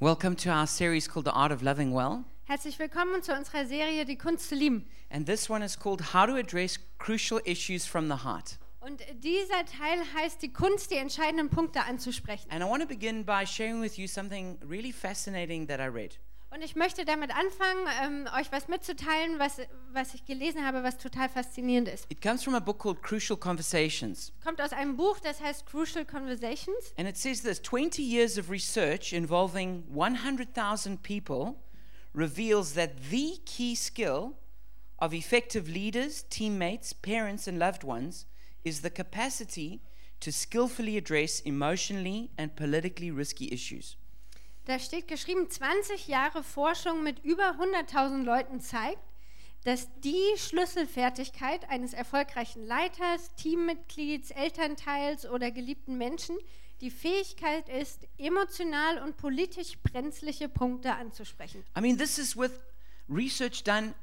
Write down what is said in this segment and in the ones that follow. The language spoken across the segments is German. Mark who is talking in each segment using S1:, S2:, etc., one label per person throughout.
S1: Welcome to our series called The Art of Loving Well.
S2: Herzlich willkommen zu unserer Serie Die Kunst zu lieben.
S1: And this one is called How to Address Crucial Issues from the Heart.
S2: Und dieser Teil heißt die Kunst, die entscheidenden Punkte anzusprechen.
S1: And I want to begin by sharing with you something really fascinating that I read.
S2: Und ich möchte damit anfangen, ähm, euch was mitzuteilen, was, was ich gelesen habe, was total faszinierend ist.
S1: It comes from a book called Crucial Conversations.
S2: Kommt aus einem Buch, das heißt Crucial Conversations.
S1: And it says this 20 years of research involving 100,000 people reveals that the key skill of effective leaders, teammates, parents, and loved ones is the capacity to skillfully address emotionally and politically risky issues.
S2: Da steht geschrieben, 20 Jahre Forschung mit über 100.000 Leuten zeigt, dass die Schlüsselfertigkeit eines erfolgreichen Leiters, Teammitglieds, Elternteils oder geliebten Menschen die Fähigkeit ist, emotional und politisch brenzliche Punkte anzusprechen.
S1: I mean, this is with research done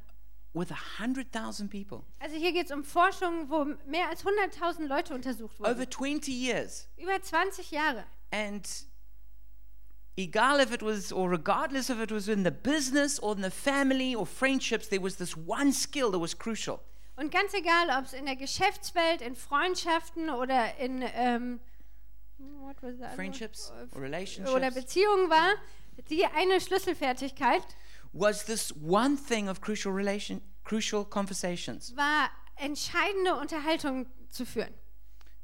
S1: with 100,000 people
S2: Also hier geht es um Forschung, wo mehr als 100.000 Leute untersucht
S1: over
S2: wurden.
S1: 20 years.
S2: Über 20 Jahre.
S1: And egal if it was, or regardless if it was in the business or in the family or friendships, there was this one skill that was crucial.
S2: Und ganz egal, ob es in der Geschäftswelt, in Freundschaften oder in ähm, what was one?
S1: Friendships or
S2: oder
S1: relationships
S2: Beziehungen war, die eine Schlüsselfertigkeit
S1: was this one thing of crucial relation, crucial conversations.
S2: war, entscheidende Unterhaltung zu führen.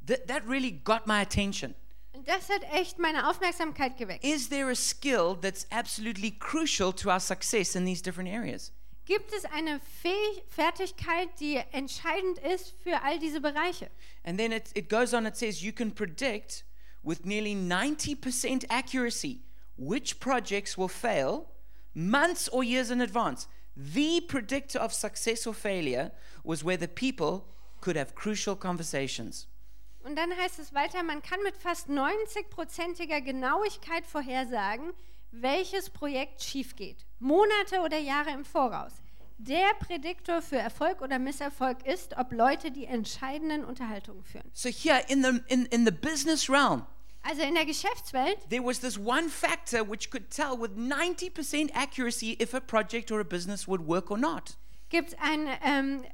S1: That, that really got my attention.
S2: Und das hat echt meine Aufmerksamkeit geweckt.
S1: Is there a skill that's absolutely crucial to our success in these different areas?
S2: Gibt es eine Fäh Fertigkeit, die entscheidend ist für all diese Bereiche?
S1: And then it, it goes on, it says you can predict with nearly 90% accuracy which projects will fail months or years in advance. The predictor of success or failure was whether people could have crucial conversations.
S2: Und dann heißt es weiter, man kann mit fast 90-prozentiger Genauigkeit vorhersagen, welches Projekt schief geht. Monate oder Jahre im Voraus. Der Prädiktor für Erfolg oder Misserfolg ist, ob Leute die entscheidenden Unterhaltungen führen.
S1: So, here in the, in, in the business realm,
S2: Also in der Geschäftswelt
S1: there was this one factor which could tell with 90% accuracy if a project or a business would work or not.
S2: gibt einen ähm,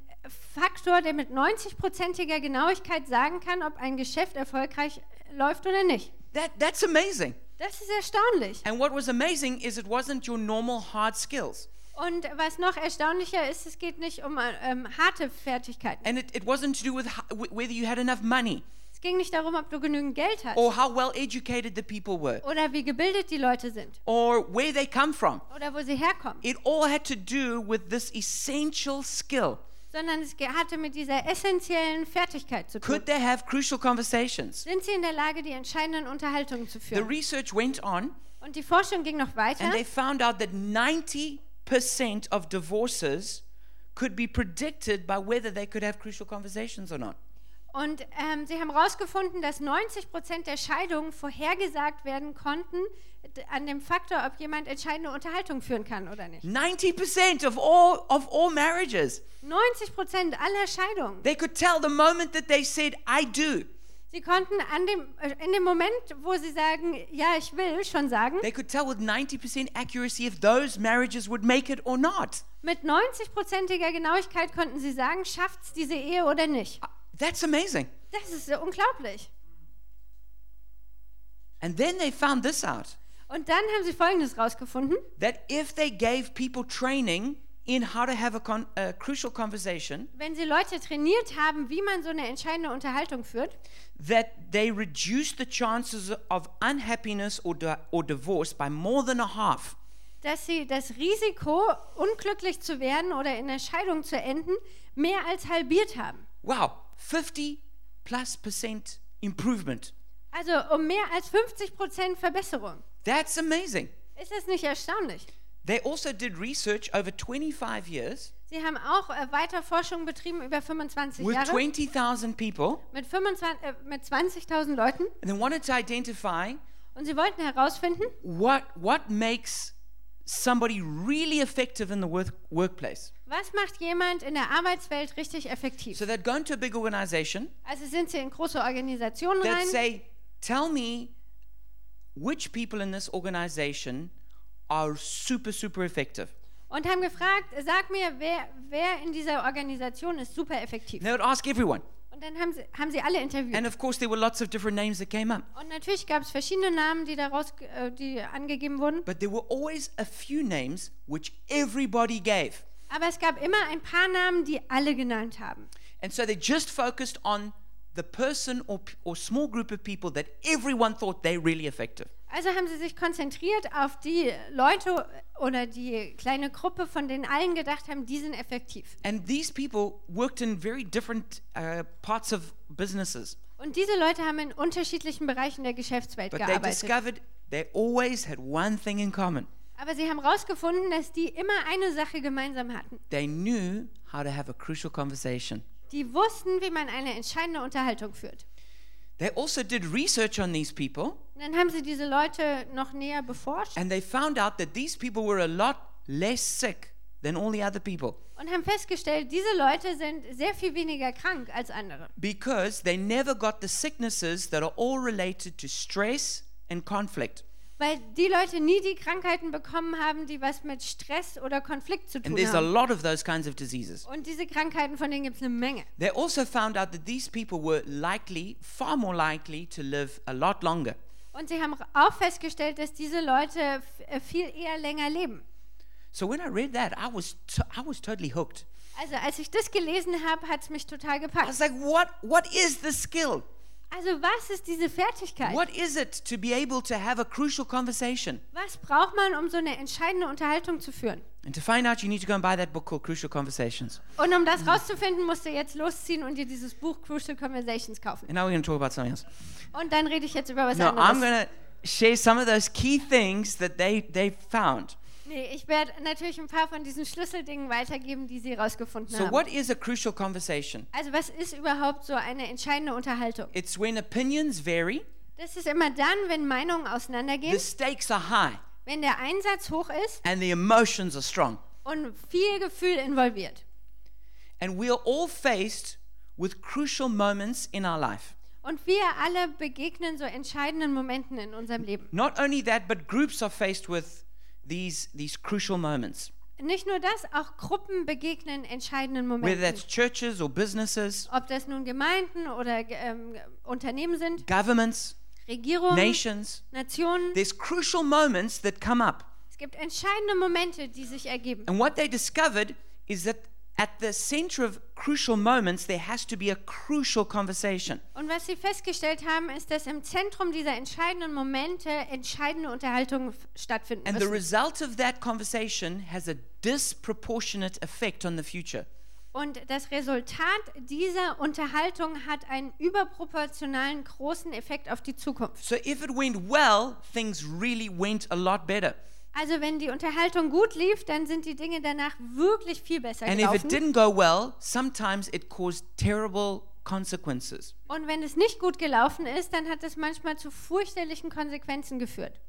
S2: Faktor, der mit 90-prozentiger Genauigkeit sagen kann, ob ein Geschäft erfolgreich läuft oder nicht.
S1: That, that's amazing.
S2: Das ist erstaunlich.
S1: And what was amazing is it wasn't your normal hard skills.
S2: Und was noch erstaunlicher ist, es geht nicht um ähm, harte Fertigkeiten.
S1: And it, it wasn't to do with whether you had enough money
S2: Es ging nicht darum, ob du genügend Geld hast
S1: or how well educated the people were
S2: oder wie gebildet die Leute sind
S1: or where they come from.
S2: oder wo sie herkommen,
S1: It all had to do with this essential skill.
S2: Sondern es hatte mit dieser essentiellen Fertigkeit zu tun.
S1: Could they have crucial conversations?
S2: Sind sie in der Lage, die entscheidenden Unterhaltungen zu
S1: The
S2: führen?
S1: research went on
S2: Und die Forschung ging noch weiter
S1: and they found out that 90% of divorces could be predicted by whether they could have crucial conversations or not.
S2: Und ähm, sie haben herausgefunden, dass 90 Prozent der Scheidungen vorhergesagt werden konnten an dem Faktor, ob jemand entscheidende Unterhaltung führen kann oder nicht.
S1: 90% of all of all marriages.
S2: 90 Prozent aller Scheidungen.
S1: They could tell the moment that they said I do.
S2: Sie konnten an dem, äh, in dem Moment, wo sie sagen, ja, ich will, schon sagen,
S1: They could tell with 90% accuracy if those marriages would make it or not.
S2: mit 90-prozentiger Genauigkeit konnten sie sagen, schafft es diese Ehe oder nicht.
S1: That's amazing.
S2: Das ist so unglaublich.
S1: And then they found this out
S2: Und dann haben sie Folgendes rausgefunden,
S1: that if they gave people training in how to have a, con- a crucial conversation,
S2: wenn sie Leute trainiert haben, wie man so eine entscheidende Unterhaltung führt,
S1: that they reduced the chances of unhappiness or, di- or divorce by more than a half.
S2: dass sie das Risiko, unglücklich zu werden oder in der Scheidung zu enden, mehr als halbiert haben.
S1: Wow, 50 plus percent improvement.
S2: Also um mehr als 50 Prozent Verbesserung.
S1: That's amazing.
S2: Ist das nicht erstaunlich?
S1: They also did research over 25 years
S2: Sie haben auch äh, weiter Forschung betrieben über 25
S1: with
S2: Jahre
S1: 20,000 people
S2: mit, 25, äh, mit 20.000 Leuten
S1: and they wanted to identify
S2: und sie wollten herausfinden,
S1: what, what makes somebody really effective in the work, workplace.
S2: was macht jemand in der Arbeitswelt richtig effektiv.
S1: So they'd go into a big organization,
S2: Also sind sie in große Organisationen
S1: they'd
S2: rein
S1: say, Tell me which people in this organization are super, super effective.
S2: Und haben gefragt, sag mir, wer, wer in dieser Organisation ist super effektiv.
S1: They would ask everyone.
S2: Und dann haben sie, haben sie alle interviewt.
S1: And of course, there were lots of different names that came up.
S2: Und natürlich gab es verschiedene Namen, die daraus äh, die angegeben wurden.
S1: But there were always a few names which everybody gave.
S2: Aber es gab immer ein paar Namen, die alle genannt haben.
S1: And so they just focused on the person or, or small group of people that everyone thought they really effective.
S2: Also haben sie sich konzentriert auf die Leute oder die kleine Gruppe, von denen allen gedacht haben, die sind effektiv.
S1: And these people worked in very different uh, parts of businesses.
S2: Und diese Leute haben in unterschiedlichen Bereichen der Geschäftswelt
S1: But they
S2: gearbeitet.
S1: discovered they always had one thing in common.
S2: Aber sie haben herausgefunden, dass die immer eine Sache gemeinsam hatten.
S1: They knew how to have a crucial conversation.
S2: Die wussten, wie man eine entscheidende Unterhaltung führt.
S1: They also did research on these people
S2: Und dann haben sie diese Leute noch näher beforscht
S1: and they found out that these people were a lot less sick than all the other people
S2: und haben festgestellt, diese Leute sind sehr viel weniger krank als andere.
S1: because they never got the sicknesses that are all related to stress and conflict.
S2: Weil die Leute nie die Krankheiten bekommen haben, die was mit Stress oder Konflikt zu
S1: And
S2: tun
S1: there's a
S2: haben.
S1: lot of those kinds of diseases.
S2: Und diese Krankheiten, von denen gibt es eine Menge.
S1: They also found out that these people were likely, far more likely, to live a lot longer.
S2: Und sie haben auch festgestellt, dass diese Leute f- äh, viel eher länger leben.
S1: So when I read that, I was, I was totally hooked.
S2: Also als ich das gelesen habe, hat es mich total
S1: I
S2: gepackt.
S1: was like, what, what is the skill?
S2: Also was ist diese Fertigkeit?
S1: What is it to be able to have a crucial conversation?
S2: Was braucht man, um so eine entscheidende Unterhaltung zu führen?
S1: And to find out, you need to go and buy that book called Crucial Conversations.
S2: Und um das rauszufinden, musst du jetzt losziehen und dir dieses Buch Crucial Conversations kaufen.
S1: And now we're going to talk about something else.
S2: Und dann rede ich jetzt über was
S1: No, I'm
S2: anderes.
S1: going to share some of those key things that they, they found.
S2: Nee, ich werde natürlich ein paar von diesen Schlüsseldingen weitergeben, die sie rausgefunden
S1: So,
S2: haben.
S1: what is a crucial conversation?
S2: Also was ist überhaupt so eine entscheidende Unterhaltung?
S1: It's when opinions vary,
S2: Das ist immer dann, wenn Meinungen
S1: the
S2: auseinandergehen,
S1: stakes are high,
S2: wenn der Einsatz hoch ist
S1: and the emotions are strong.
S2: und viel Gefühl involviert.
S1: And we are all faced with crucial moments in our life.
S2: Und wir alle begegnen so entscheidenden Momenten in unserem Leben.
S1: Not only that, but groups are faced with these, these crucial moments,
S2: Nicht nur das, auch Gruppen begegnen entscheidenden
S1: whether
S2: Momenten.
S1: that's churches or businesses,
S2: Ob das nun Gemeinden oder ähm, Unternehmen sind,
S1: governments,
S2: Regierungen,
S1: nations.
S2: Nationen.
S1: There's crucial moments that come up.
S2: Es gibt entscheidende Momente, die sich ergeben.
S1: And what they discovered is that at the center of crucial moments, there has to be a crucial conversation.
S2: Und was sie festgestellt haben, ist, dass im Zentrum dieser entscheidenden Momente entscheidende Unterhaltungen stattfinden
S1: And the
S2: müssen.
S1: result of that conversation has a disproportionate effect on the future.
S2: Und das Resultat dieser Unterhaltung hat einen überproportionalen großen Effekt auf die Zukunft.
S1: So if it went well, things really went a lot better.
S2: Also wenn die Unterhaltung gut lief, dann sind die Dinge danach wirklich viel besser
S1: And if it
S2: gelaufen.
S1: didn't go well, sometimes it caused terrible consequences.
S2: Und wenn es nicht gut gelaufen ist, dann hat es manchmal zu fürchterlichen Konsequenzen geführt.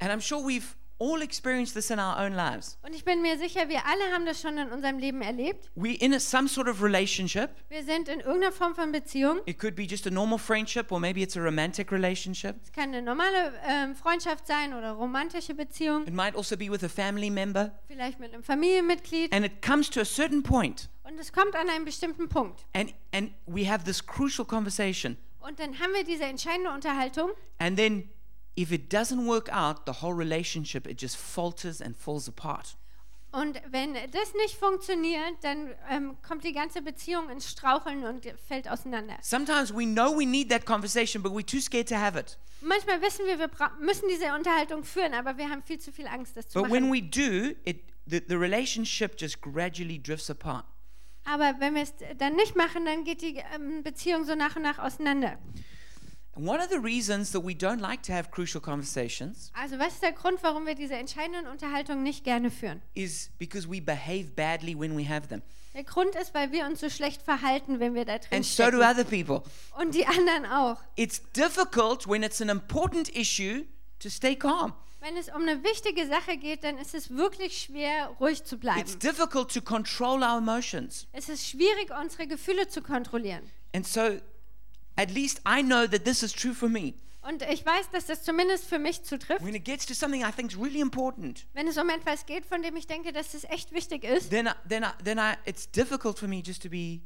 S1: And I'm sure we've all experienced this in our own lives.
S2: Und ich bin mir sicher, wir alle haben das schon in unserem Leben erlebt.
S1: We're in a, some sort of relationship.
S2: Wir sind in irgendeiner Form von Beziehung.
S1: It could be just a normal friendship, or maybe it's a romantic relationship.
S2: Es kann eine normale ähm, Freundschaft sein oder romantische Beziehung,
S1: It might also be with a family member.
S2: vielleicht mit einem Familienmitglied.
S1: And it comes to a certain point,
S2: Und es kommt an einen bestimmten Punkt.
S1: and, and we have this crucial conversation.
S2: Und dann haben wir diese entscheidende Unterhaltung.
S1: And then, if it doesn't work out, the whole relationship, it just falters and falls apart.
S2: Und wenn das nicht funktioniert, dann ähm, kommt die ganze Beziehung ins Straucheln und fällt auseinander.
S1: Sometimes we know we need that conversation, but we're too scared to have it.
S2: Manchmal wissen wir, wir müssen diese Unterhaltung führen, aber wir haben viel zu viel Angst, das zu
S1: But when
S2: machen.
S1: we do, it, the, the relationship just gradually drifts apart.
S2: Aber wenn wir es dann nicht machen, dann geht die ähm, Beziehung so nach und nach auseinander.
S1: One of the reasons that we don't like to have crucial conversations
S2: Also was ist der Grund, warum wir diese entscheidenden Unterhaltungen nicht gerne führen?
S1: is because we behave badly when we have them.
S2: Der Grund ist, weil wir uns so schlecht verhalten, wenn wir da drin
S1: And so do
S2: stecken.
S1: other people.
S2: Und die anderen auch.
S1: It's difficult when it's an important issue to stay calm.
S2: Wenn es um eine wichtige Sache geht, dann ist es wirklich schwer, ruhig zu
S1: It's
S2: bleiben.
S1: difficult to control our emotions.
S2: Es ist schwierig, unsere Gefühle zu kontrollieren.
S1: And so, at least I know that this is true for me.
S2: Und ich weiß, dass das zumindest für mich zutrifft.
S1: when it gets to something I think is really important,
S2: Wenn es um etwas geht, von dem ich denke, dass es echt wichtig ist,
S1: then I, then I, then I, it's difficult for me just to be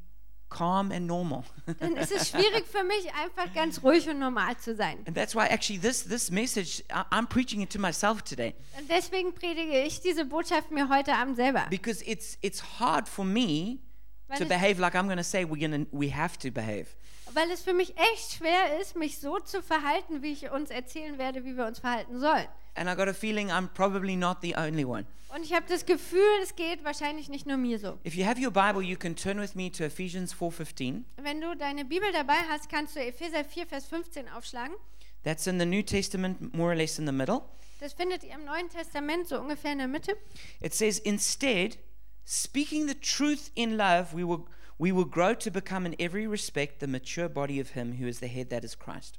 S1: calm and normal.
S2: dann ist es schwierig für mich, einfach ganz ruhig und normal zu sein.
S1: and that's why actually this this message I, I'm preaching it to myself today
S2: Und deswegen predige ich diese Botschaft mir heute Abend selber.
S1: because it's it's hard for me
S2: Weil
S1: to
S2: es-
S1: behave like I'm going to say we're going to we have to behave.
S2: Weil es für mich echt schwer ist, mich so zu verhalten, wie ich uns erzählen werde, wie wir uns verhalten sollen.
S1: And I got a feeling I'm probably not the only one.
S2: Und ich habe das Gefühl, es geht wahrscheinlich nicht nur mir so.
S1: If you have your Bible, you can turn with me to Ephesians 4:15.
S2: Wenn du deine Bibel dabei hast, kannst du Epheser 4, Vers 15 aufschlagen.
S1: That's in the New Testament, more or less in the middle.
S2: Das findet ihr im Neuen Testament so ungefähr in der Mitte.
S1: It says, instead, speaking the truth in love, we will, we will grow to become in every respect the mature body of Him who is the head, that is Christ.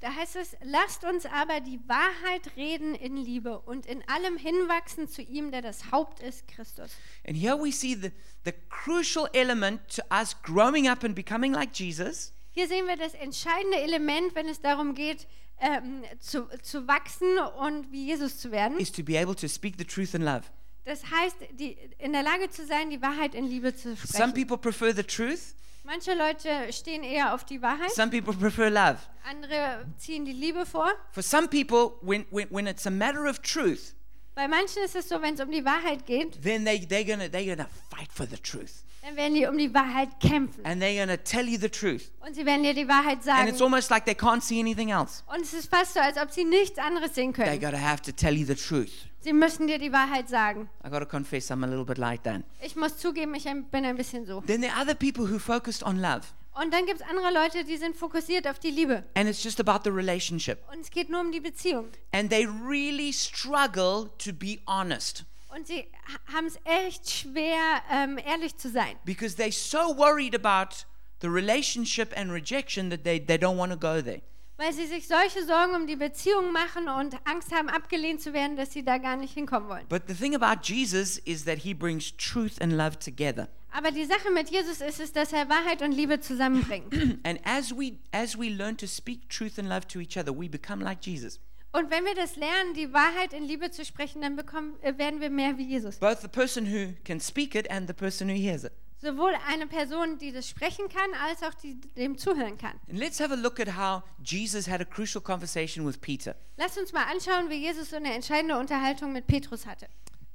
S2: Da heißt es, lasst uns aber die Wahrheit reden in Liebe und in allem hinwachsen zu ihm, der das Haupt ist, Christus.
S1: And here we see the, the crucial element to us growing up and becoming like Jesus
S2: Hier sehen wir das entscheidende Element, wenn es darum geht, ähm, zu, zu wachsen und wie Jesus zu werden.
S1: is to be able to speak the truth in love.
S2: Das heißt, die, in der Lage zu sein, die Wahrheit in Liebe zu
S1: Some
S2: sprechen.
S1: people prefer the truth,
S2: Manche Leute stehen eher auf die Wahrheit,
S1: some people prefer love.
S2: andere ziehen die Liebe vor.
S1: For some people, when, when, when it's a matter of truth,
S2: Bei manchen ist es so, wenn es um die Wahrheit geht,
S1: then they, they're to they're gonna fight for the truth.
S2: dann werden die um die Wahrheit kämpfen.
S1: And they're to tell you the truth.
S2: Und sie werden dir die Wahrheit
S1: And
S2: sagen.
S1: it's almost like they can't see anything else.
S2: Und es ist fast so, als ob sie nichts anderes sehen
S1: They
S2: können.
S1: got to have to tell you the truth.
S2: Sie müssen dir die Wahrheit sagen.
S1: I got to confess, I'm a little bit like that.
S2: Ich muss zugeben, ich bin ein bisschen so.
S1: Then there are other people who focused on love,
S2: Und dann gibt es andere Leute, die sind fokussiert auf die Liebe.
S1: and it's just about the relationship.
S2: Und es geht nur um die Beziehung.
S1: And they really struggle to be honest
S2: Und sie haben es echt schwer, ähm, ehrlich zu sein.
S1: because they're so worried about the relationship and rejection that they, they don't want to go there.
S2: Weil sie sich solche Sorgen um die Beziehung machen und Angst haben, abgelehnt zu werden, dass sie da gar nicht hinkommen wollen.
S1: But the thing about Jesus is that he brings truth and love together.
S2: Aber die Sache mit Jesus ist es, dass er Wahrheit und Liebe zusammenbringt.
S1: And as we as we learn to speak truth and love to each other, we become like Jesus.
S2: Und wenn wir das lernen, die Wahrheit in Liebe zu sprechen, dann bekommen, äh, werden wir mehr wie Jesus.
S1: Both the person who can speak it and the person who hears it.
S2: Sowohl eine Person, die das sprechen kann, als auch die dem zuhören kann.
S1: And let's have a look at how Jesus had a crucial conversation with Peter.
S2: Lasst uns mal anschauen, wie Jesus so eine entscheidende Unterhaltung mit Petrus hatte.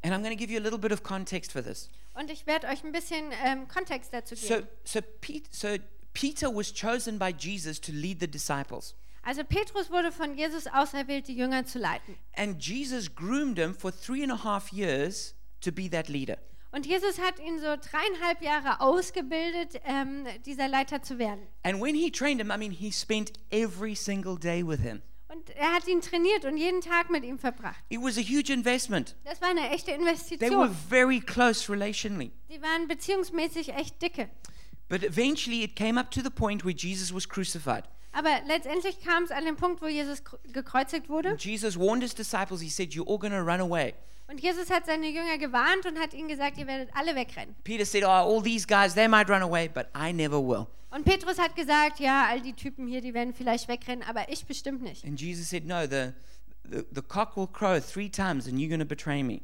S1: And I'm going to give you a little bit of context for this.
S2: Und ich werde euch ein bisschen ähm, Kontext dazu
S1: So,
S2: geben.
S1: so, Pete, so Peter was chosen by Jesus to lead the disciples.
S2: Also Petrus wurde von Jesus auserwählt, die Jünger zu leiten.
S1: And Jesus groomed him for three and a half years to be that leader.
S2: Und Jesus hat ihn so dreieinhalb Jahre ausgebildet, ähm, dieser Leiter zu werden.
S1: And when he trained him, I mean, he spent every single day with him.
S2: Und er hat ihn trainiert und jeden Tag mit ihm verbracht.
S1: It was a huge investment.
S2: Das war eine echte
S1: They were
S2: Investition.
S1: very close relationally.
S2: Die waren beziehungsmäßig echt dicke.
S1: But eventually it came up to the point where Jesus was crucified.
S2: Aber letztendlich kam es an den Punkt, wo Jesus kr- gekreuzigt wurde.
S1: Jesus warned his disciples, he said, You're all going to run away.
S2: Und Jesus hat seine Jünger gewarnt und hat ihnen gesagt, ihr werdet alle wegrennen.
S1: Peter said, Oh, all these guys, they might run away, but I never will.
S2: Und Petrus hat gesagt, ja, all die Typen hier, die werden vielleicht wegrennen, aber ich bestimmt nicht.
S1: And Jesus said, No, the, the, the cock will crow three times and you're going to betray me.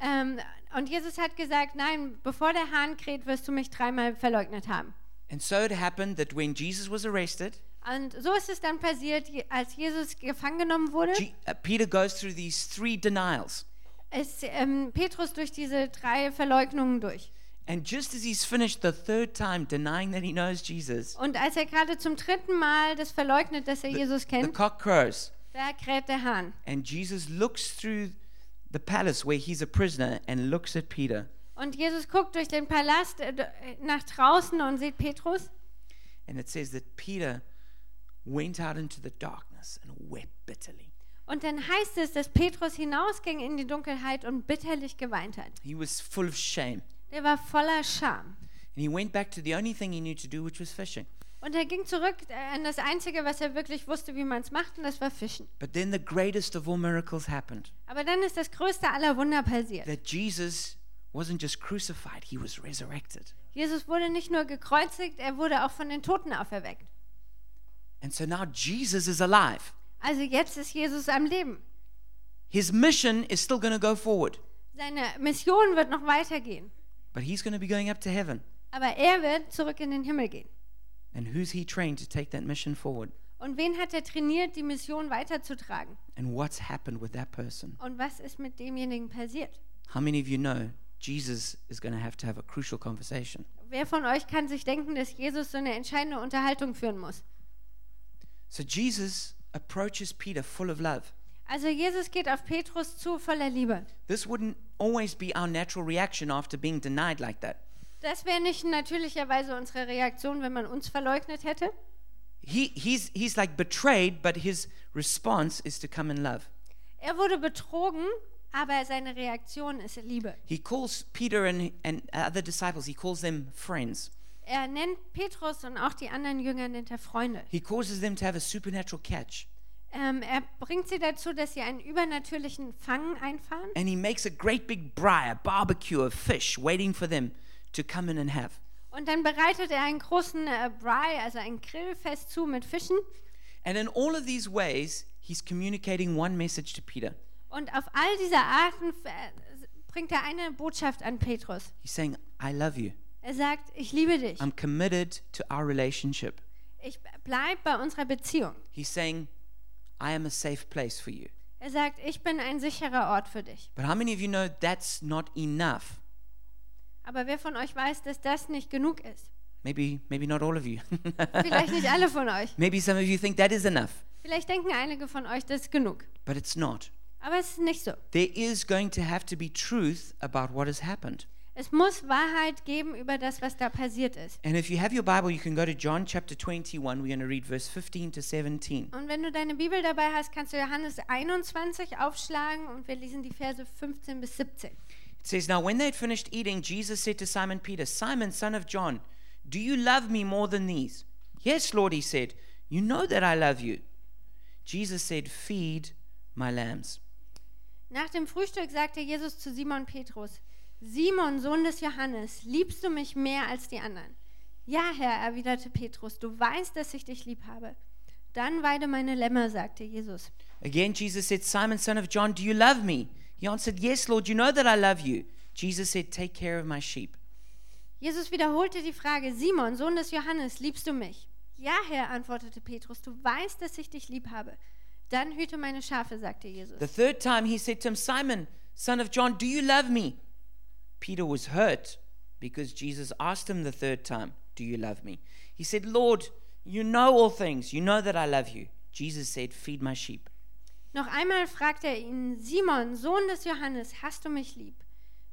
S2: Ähm, und Jesus hat gesagt, nein, bevor der Hahn kräht, wirst du mich dreimal verleugnet haben.
S1: And so it happened that when Jesus was arrested,
S2: Und so ist es dann passiert, als Jesus gefangen genommen wurde,
S1: Je- uh, Peter goes through these three denials.
S2: Ist ähm, Petrus durch diese drei Verleugnungen durch.
S1: And just as he's finished the third time denying that he knows Jesus,
S2: Und als er gerade zum dritten Mal das verleugnet, dass er Jesus
S1: the
S2: kennt,
S1: cock crows.
S2: da kräht der Hahn.
S1: And Jesus looks through the palace where he's a prisoner and looks at Peter.
S2: Und Jesus guckt durch den Palast äh, äh, nach draußen und sieht Petrus.
S1: And it says that Peter went out into the darkness and wept bitterly.
S2: Und dann heißt es, dass Petrus hinausging in die Dunkelheit und bitterlich geweint hat.
S1: He was full of shame.
S2: Der war voller Scham.
S1: And he went back to the only thing he knew to do, which was fishing.
S2: Und er ging zurück äh, an das Einzige, was er wirklich wusste, wie man es macht, und das war Fischen.
S1: But then the greatest of all miracles happened
S2: Aber dann ist das größte aller Wunder passiert.
S1: that Jesus wasn't just crucified, he was resurrected.
S2: Jesus wurde nicht nur gekreuzigt, er wurde auch von den Toten auferweckt.
S1: And so now Jesus is alive.
S2: Also jetzt ist Jesus am Leben.
S1: His mission is still going to go forward,
S2: Seine Mission wird noch weitergehen.
S1: but he's going to be going up to heaven.
S2: Aber er wird zurück in den Himmel gehen.
S1: And who's he trained to take that mission forward?
S2: Und wen hat er trainiert, die Mission weiterzutragen?
S1: And what's happened with that person?
S2: Und was ist mit demjenigen passiert?
S1: How many of you know Jesus is going to have to have a crucial conversation?
S2: Wer von euch kann sich denken, dass Jesus so eine entscheidende Unterhaltung führen muss?
S1: So Jesus approaches Peter full of love.
S2: Also Jesus geht auf Petrus zu voller Liebe.
S1: This wouldn't always be our natural reaction after being denied like that.
S2: Das wäre nicht natürlicherweise unsere Reaktion, wenn man uns verleugnet hätte.
S1: He, he's, he's like betrayed, but his response is to come in love.
S2: Er wurde betrogen, aber seine Reaktion ist Liebe.
S1: He calls Peter and, and other disciples, he calls them friends.
S2: Er nennt Petrus und auch die anderen Jünger nennt er Freunde.
S1: He causes them to have a supernatural catch.
S2: Ähm, er bringt sie dazu, dass sie einen übernatürlichen Fang einfahren
S1: And he makes a great big braai, a barbecue of fish waiting for them to come in and have.
S2: und dann bereitet er einen großen äh, Braai, also ein Grillfest zu mit Fischen.
S1: And in all of these ways, he's communicating one message to Peter.
S2: Und auf all diese Arten äh, bringt er eine Botschaft an Petrus.
S1: He's saying, I love you.
S2: Er sagt, ich liebe dich.
S1: I'm committed to our relationship.
S2: Ich bleib bei unserer Beziehung.
S1: He's saying, I am a safe place for you.
S2: Er sagt, ich bin ein sicherer Ort für dich.
S1: But how many of you know that's not enough?
S2: Aber wer von euch weiß, dass das nicht genug ist?
S1: Maybe, maybe not all of you.
S2: Vielleicht nicht alle von euch.
S1: maybe some of you think that is enough,
S2: Vielleicht denken einige von euch, das ist genug.
S1: but it's not.
S2: Aber es ist nicht so.
S1: There is going to have to be truth about what has happened.
S2: Es muss Wahrheit geben über das, was da passiert ist.
S1: And if you have your Bible, you can go to John chapter 21. We're going to read verse 15 to 17.
S2: Und wenn du deine Bibel dabei hast, kannst du Johannes 21 aufschlagen und wir lesen die Verse 15 bis 17.
S1: It says, Now when they had finished eating, Jesus said to Simon Peter, Simon, son of John, do you love me more than these? Yes, Lord, he said, You know that I love you. Jesus said, Feed my lambs.
S2: Nach dem Frühstück sagte Jesus zu Simon Petrus, Simon, Sohn des Johannes, liebst du mich mehr als die anderen? Ja, Herr, erwiderte Petrus, du weißt, dass ich dich lieb habe. Dann weide meine Lämmer, sagte Jesus.
S1: Again, Jesus said, Simon, son of John, do you love me? He answered, Yes, Lord, you know that I love you. Jesus said, Take care of my sheep.
S2: Jesus wiederholte die Frage, Simon, Sohn des Johannes, liebst du mich? Ja, Herr, antwortete Petrus, du weißt, dass ich dich lieb habe. Dann hüte meine Schafe, sagte Jesus.
S1: The third time he said to him, Simon, son of John, do you love me? Peter was hurt because Jesus asked him the third time, Do you love me? He said, Lord, you know all things. You know that I love you. Jesus said, Feed my sheep.
S2: Noch einmal fragte er ihn, Simon, Sohn des Johannes, hast du mich lieb?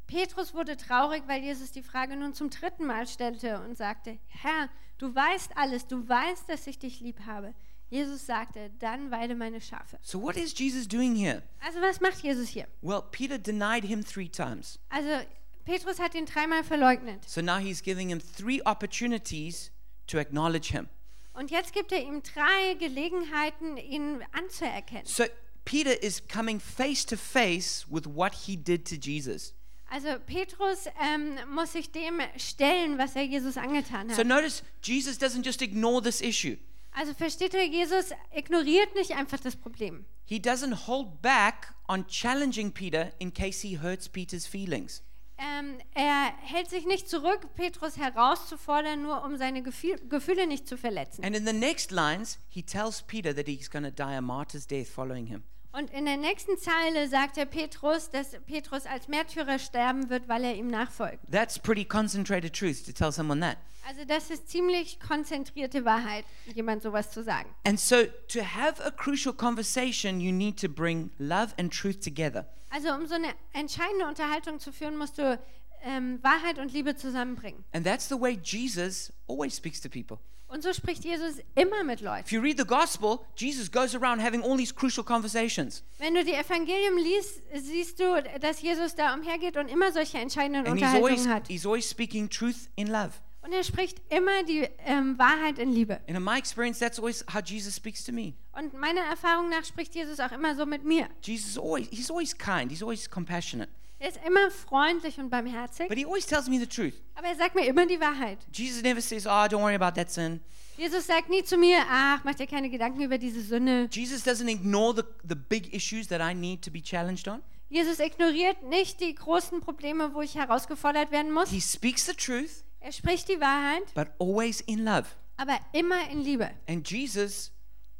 S2: Petrus wurde traurig, weil Jesus die Frage nun zum dritten Mal stellte und sagte, Herr, du weißt alles, du weißt, dass ich dich lieb habe. Jesus sagte, dann weide meine Schafe.
S1: So, what is Jesus doing here?
S2: Also was macht Jesus hier?
S1: Well, Peter denied him three times.
S2: Also Petrus hat ihn dreimal verleugnet.
S1: So now he's giving him three opportunities to acknowledge him.
S2: Und jetzt gibt er ihm drei Gelegenheiten, ihn anzuerkennen.
S1: So, Peter is coming face to face with what he did to Jesus.
S2: Also Petrus ähm, muss sich dem stellen, was er Jesus angetan
S1: So
S2: hat.
S1: notice Jesus doesn't just ignore this issue.
S2: Also versteht ihr, Jesus ignoriert nicht einfach das Problem.
S1: He doesn't hold back on challenging Peter in case he hurts Peter's feelings.
S2: Ähm, er hält sich nicht zurück, Petrus herauszufordern, nur um seine Gefühl, Gefühle nicht zu verletzen.
S1: And in the next lines, he tells Peter that he's going to die a martyr's death following him.
S2: Und in der nächsten Zeile sagt er Petrus, dass Petrus als Märtyrer sterben wird, weil er ihm nachfolgt.
S1: That's pretty concentrated truth to tell someone that.
S2: Also das ist ziemlich konzentrierte Wahrheit, jemand sowas zu sagen.
S1: And so, to have a crucial conversation, you need to bring love and truth together.
S2: Also um so eine entscheidende Unterhaltung zu führen, musst du ähm, Wahrheit und Liebe zusammenbringen.
S1: And that's the way Jesus always speaks to people.
S2: Und so spricht Jesus immer mit Leuten.
S1: If you read the gospel, Jesus goes around having all these crucial conversations.
S2: Wenn du die Evangelium liest, siehst du, dass Jesus da umhergeht und immer solche entscheidenden
S1: And he's always,
S2: Unterhaltungen hat.
S1: he's always speaking truth in love.
S2: Und er spricht immer die ähm, Wahrheit in Liebe.
S1: And in my experience, that's always how Jesus speaks to me.
S2: Und meiner Erfahrung nach spricht Jesus auch immer so mit mir.
S1: Jesus always, he's always kind, he's always compassionate.
S2: Er ist immer freundlich und barmherzig,
S1: but he always tells me the truth.
S2: aber er sagt mir immer die Wahrheit.
S1: Jesus never says, Oh, don't worry about that sin.
S2: Jesus sagt nie zu mir, ach, mach dir keine Gedanken über diese Sünde.
S1: Jesus doesn't ignore the, the big issues that I need to be challenged on.
S2: Jesus ignoriert nicht die großen Probleme, wo ich herausgefordert werden muss.
S1: He speaks the truth,
S2: Er spricht die Wahrheit,
S1: but always in love.
S2: aber immer in Liebe.
S1: And Jesus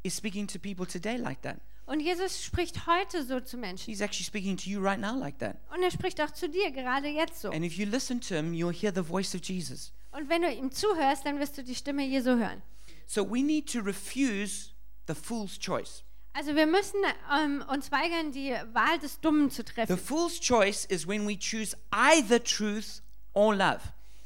S1: is speaking to people today like that.
S2: Und Jesus spricht heute so zu Menschen.
S1: He's actually speaking to you right now like that.
S2: Und er spricht auch zu dir, gerade jetzt so.
S1: And if you listen to him, you'll hear the voice of Jesus.
S2: Und wenn du ihm zuhörst, dann wirst du die Stimme Jesu hören.
S1: So we need to refuse the fool's choice.
S2: Also wir müssen ähm, uns weigern, die Wahl des Dummen zu
S1: The
S2: treffen.
S1: fool's choice is when we choose either truth or love.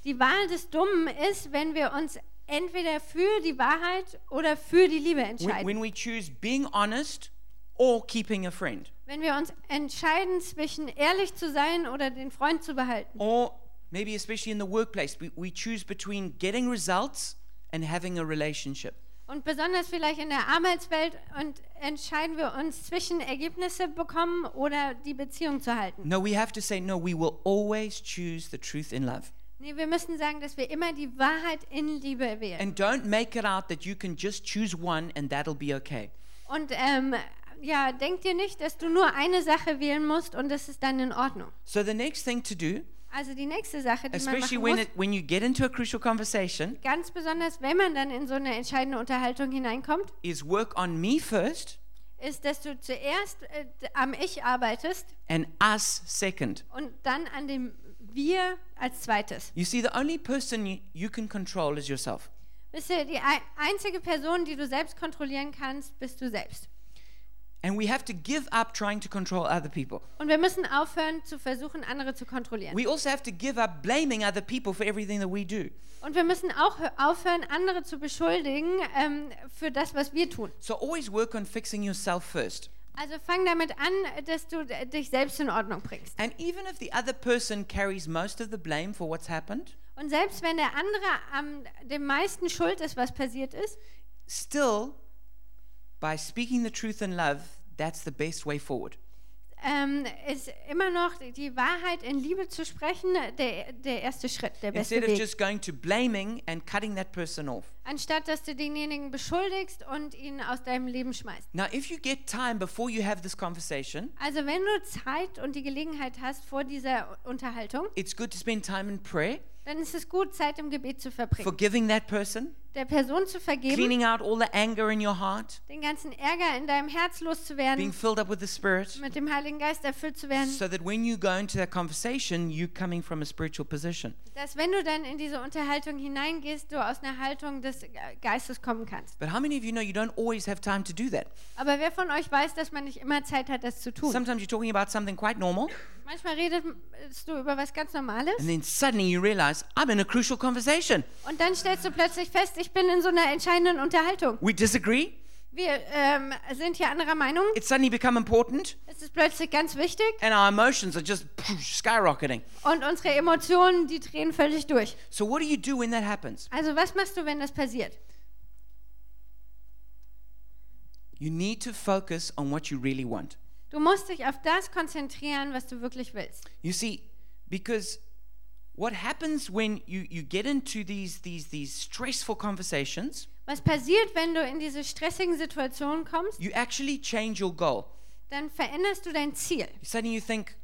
S2: Die Wahl des Dummen ist, wenn wir uns entweder für die Wahrheit oder für die Liebe
S1: When,
S2: entscheiden.
S1: when we choose being honest or keeping a friend.
S2: Wenn wir uns entscheiden zwischen ehrlich zu sein oder den Freund zu behalten.
S1: Or maybe especially in the workplace, we, we choose between getting results and having a relationship.
S2: Und besonders vielleicht in der Arbeitswelt und entscheiden wir uns zwischen Ergebnisse bekommen oder die Beziehung zu halten.
S1: No, we have to say, no, we will always choose the truth in love.
S2: Nee, wir müssen sagen, dass wir immer die Wahrheit in Liebe wählen.
S1: And don't make it out that you can just choose one and that'll be okay.
S2: Und ähm, ja, denk dir nicht, dass du nur eine Sache wählen musst und das ist dann in Ordnung.
S1: So the next thing to do,
S2: Also die nächste Sache, die man
S1: especially
S2: machen
S1: when,
S2: muss,
S1: it, when you get into a crucial conversation,
S2: ganz besonders wenn man dann in so eine entscheidende Unterhaltung hineinkommt,
S1: is work on me first
S2: ist, dass du zuerst äh, am Ich arbeitest
S1: and us second.
S2: und dann an dem Wir als zweites.
S1: You see, the only person you, can control is yourself.
S2: Wisst ihr, die ei- einzige Person, die du selbst kontrollieren kannst, bist du selbst.
S1: And we have to give up trying to control other people.
S2: Und wir müssen aufhören zu versuchen, andere zu kontrollieren.
S1: We also have to give up blaming other people for everything that we do.
S2: Und wir müssen auch hö- aufhören, andere zu beschuldigen ähm, für das, was wir tun.
S1: So always work on fixing yourself first.
S2: Also fang damit an, dass du dich selbst in Ordnung bringst.
S1: And even if the other person carries most of the blame for what's happened,
S2: Und selbst wenn der andere am dem meisten schuld ist, was passiert ist,
S1: still, by speaking the truth in love, that's the best way forward.
S2: Ähm, ist immer noch die Wahrheit in Liebe zu sprechen der, der erste Schritt, der beste
S1: Instead of
S2: Weg.
S1: just going to blaming and cutting that person off.
S2: Anstatt dass du denjenigen beschuldigst und ihn aus deinem Leben schmeißt.
S1: Now, if you get time before you have this conversation,
S2: Also wenn du Zeit und die Gelegenheit hast vor dieser Unterhaltung,
S1: it's good to spend time in prayer,
S2: dann ist es gut, Zeit im Gebet zu verbringen.
S1: forgiving that person,
S2: Der Person zu vergeben,
S1: cleaning out all the anger in your heart,
S2: den ganzen Ärger in deinem Herz
S1: being
S2: loszuwerden,
S1: filled up with the Spirit,
S2: mit dem Heiligen Geist erfüllt zu werden,
S1: so that when you go into that conversation, you're coming from a spiritual position.
S2: dass wenn du dann in diese Unterhaltung hineingehst, du aus einer Haltung des Ge- Geistes kommen kannst.
S1: But how many of you know you don't always have time to do that?
S2: Aber wer von euch weiß, dass man nicht immer Zeit hat, das zu tun?
S1: Sometimes you're talking about something quite normal,
S2: Manchmal redest du über was ganz Normales
S1: and then suddenly you realize, I'm in a crucial conversation.
S2: und dann stellst du plötzlich fest, ich bin in so einer entscheidenden Unterhaltung.
S1: We disagree,
S2: Wir ähm, sind hier anderer Meinung.
S1: it's suddenly become important,
S2: Es ist plötzlich ganz wichtig
S1: and our emotions are just skyrocketing.
S2: und unsere Emotionen, die drehen völlig durch.
S1: So, what do you do when that happens?
S2: Also was machst du, wenn das passiert?
S1: You need to focus on what you really want.
S2: Du musst dich auf das konzentrieren, was du wirklich willst.
S1: You see, because what happens when you, you get into these, these, these stressful conversations,
S2: Was passiert, wenn du in diese stressigen Situationen kommst?
S1: you actually change your goal.
S2: Dann veränderst du dein Ziel.
S1: Suddenly you think,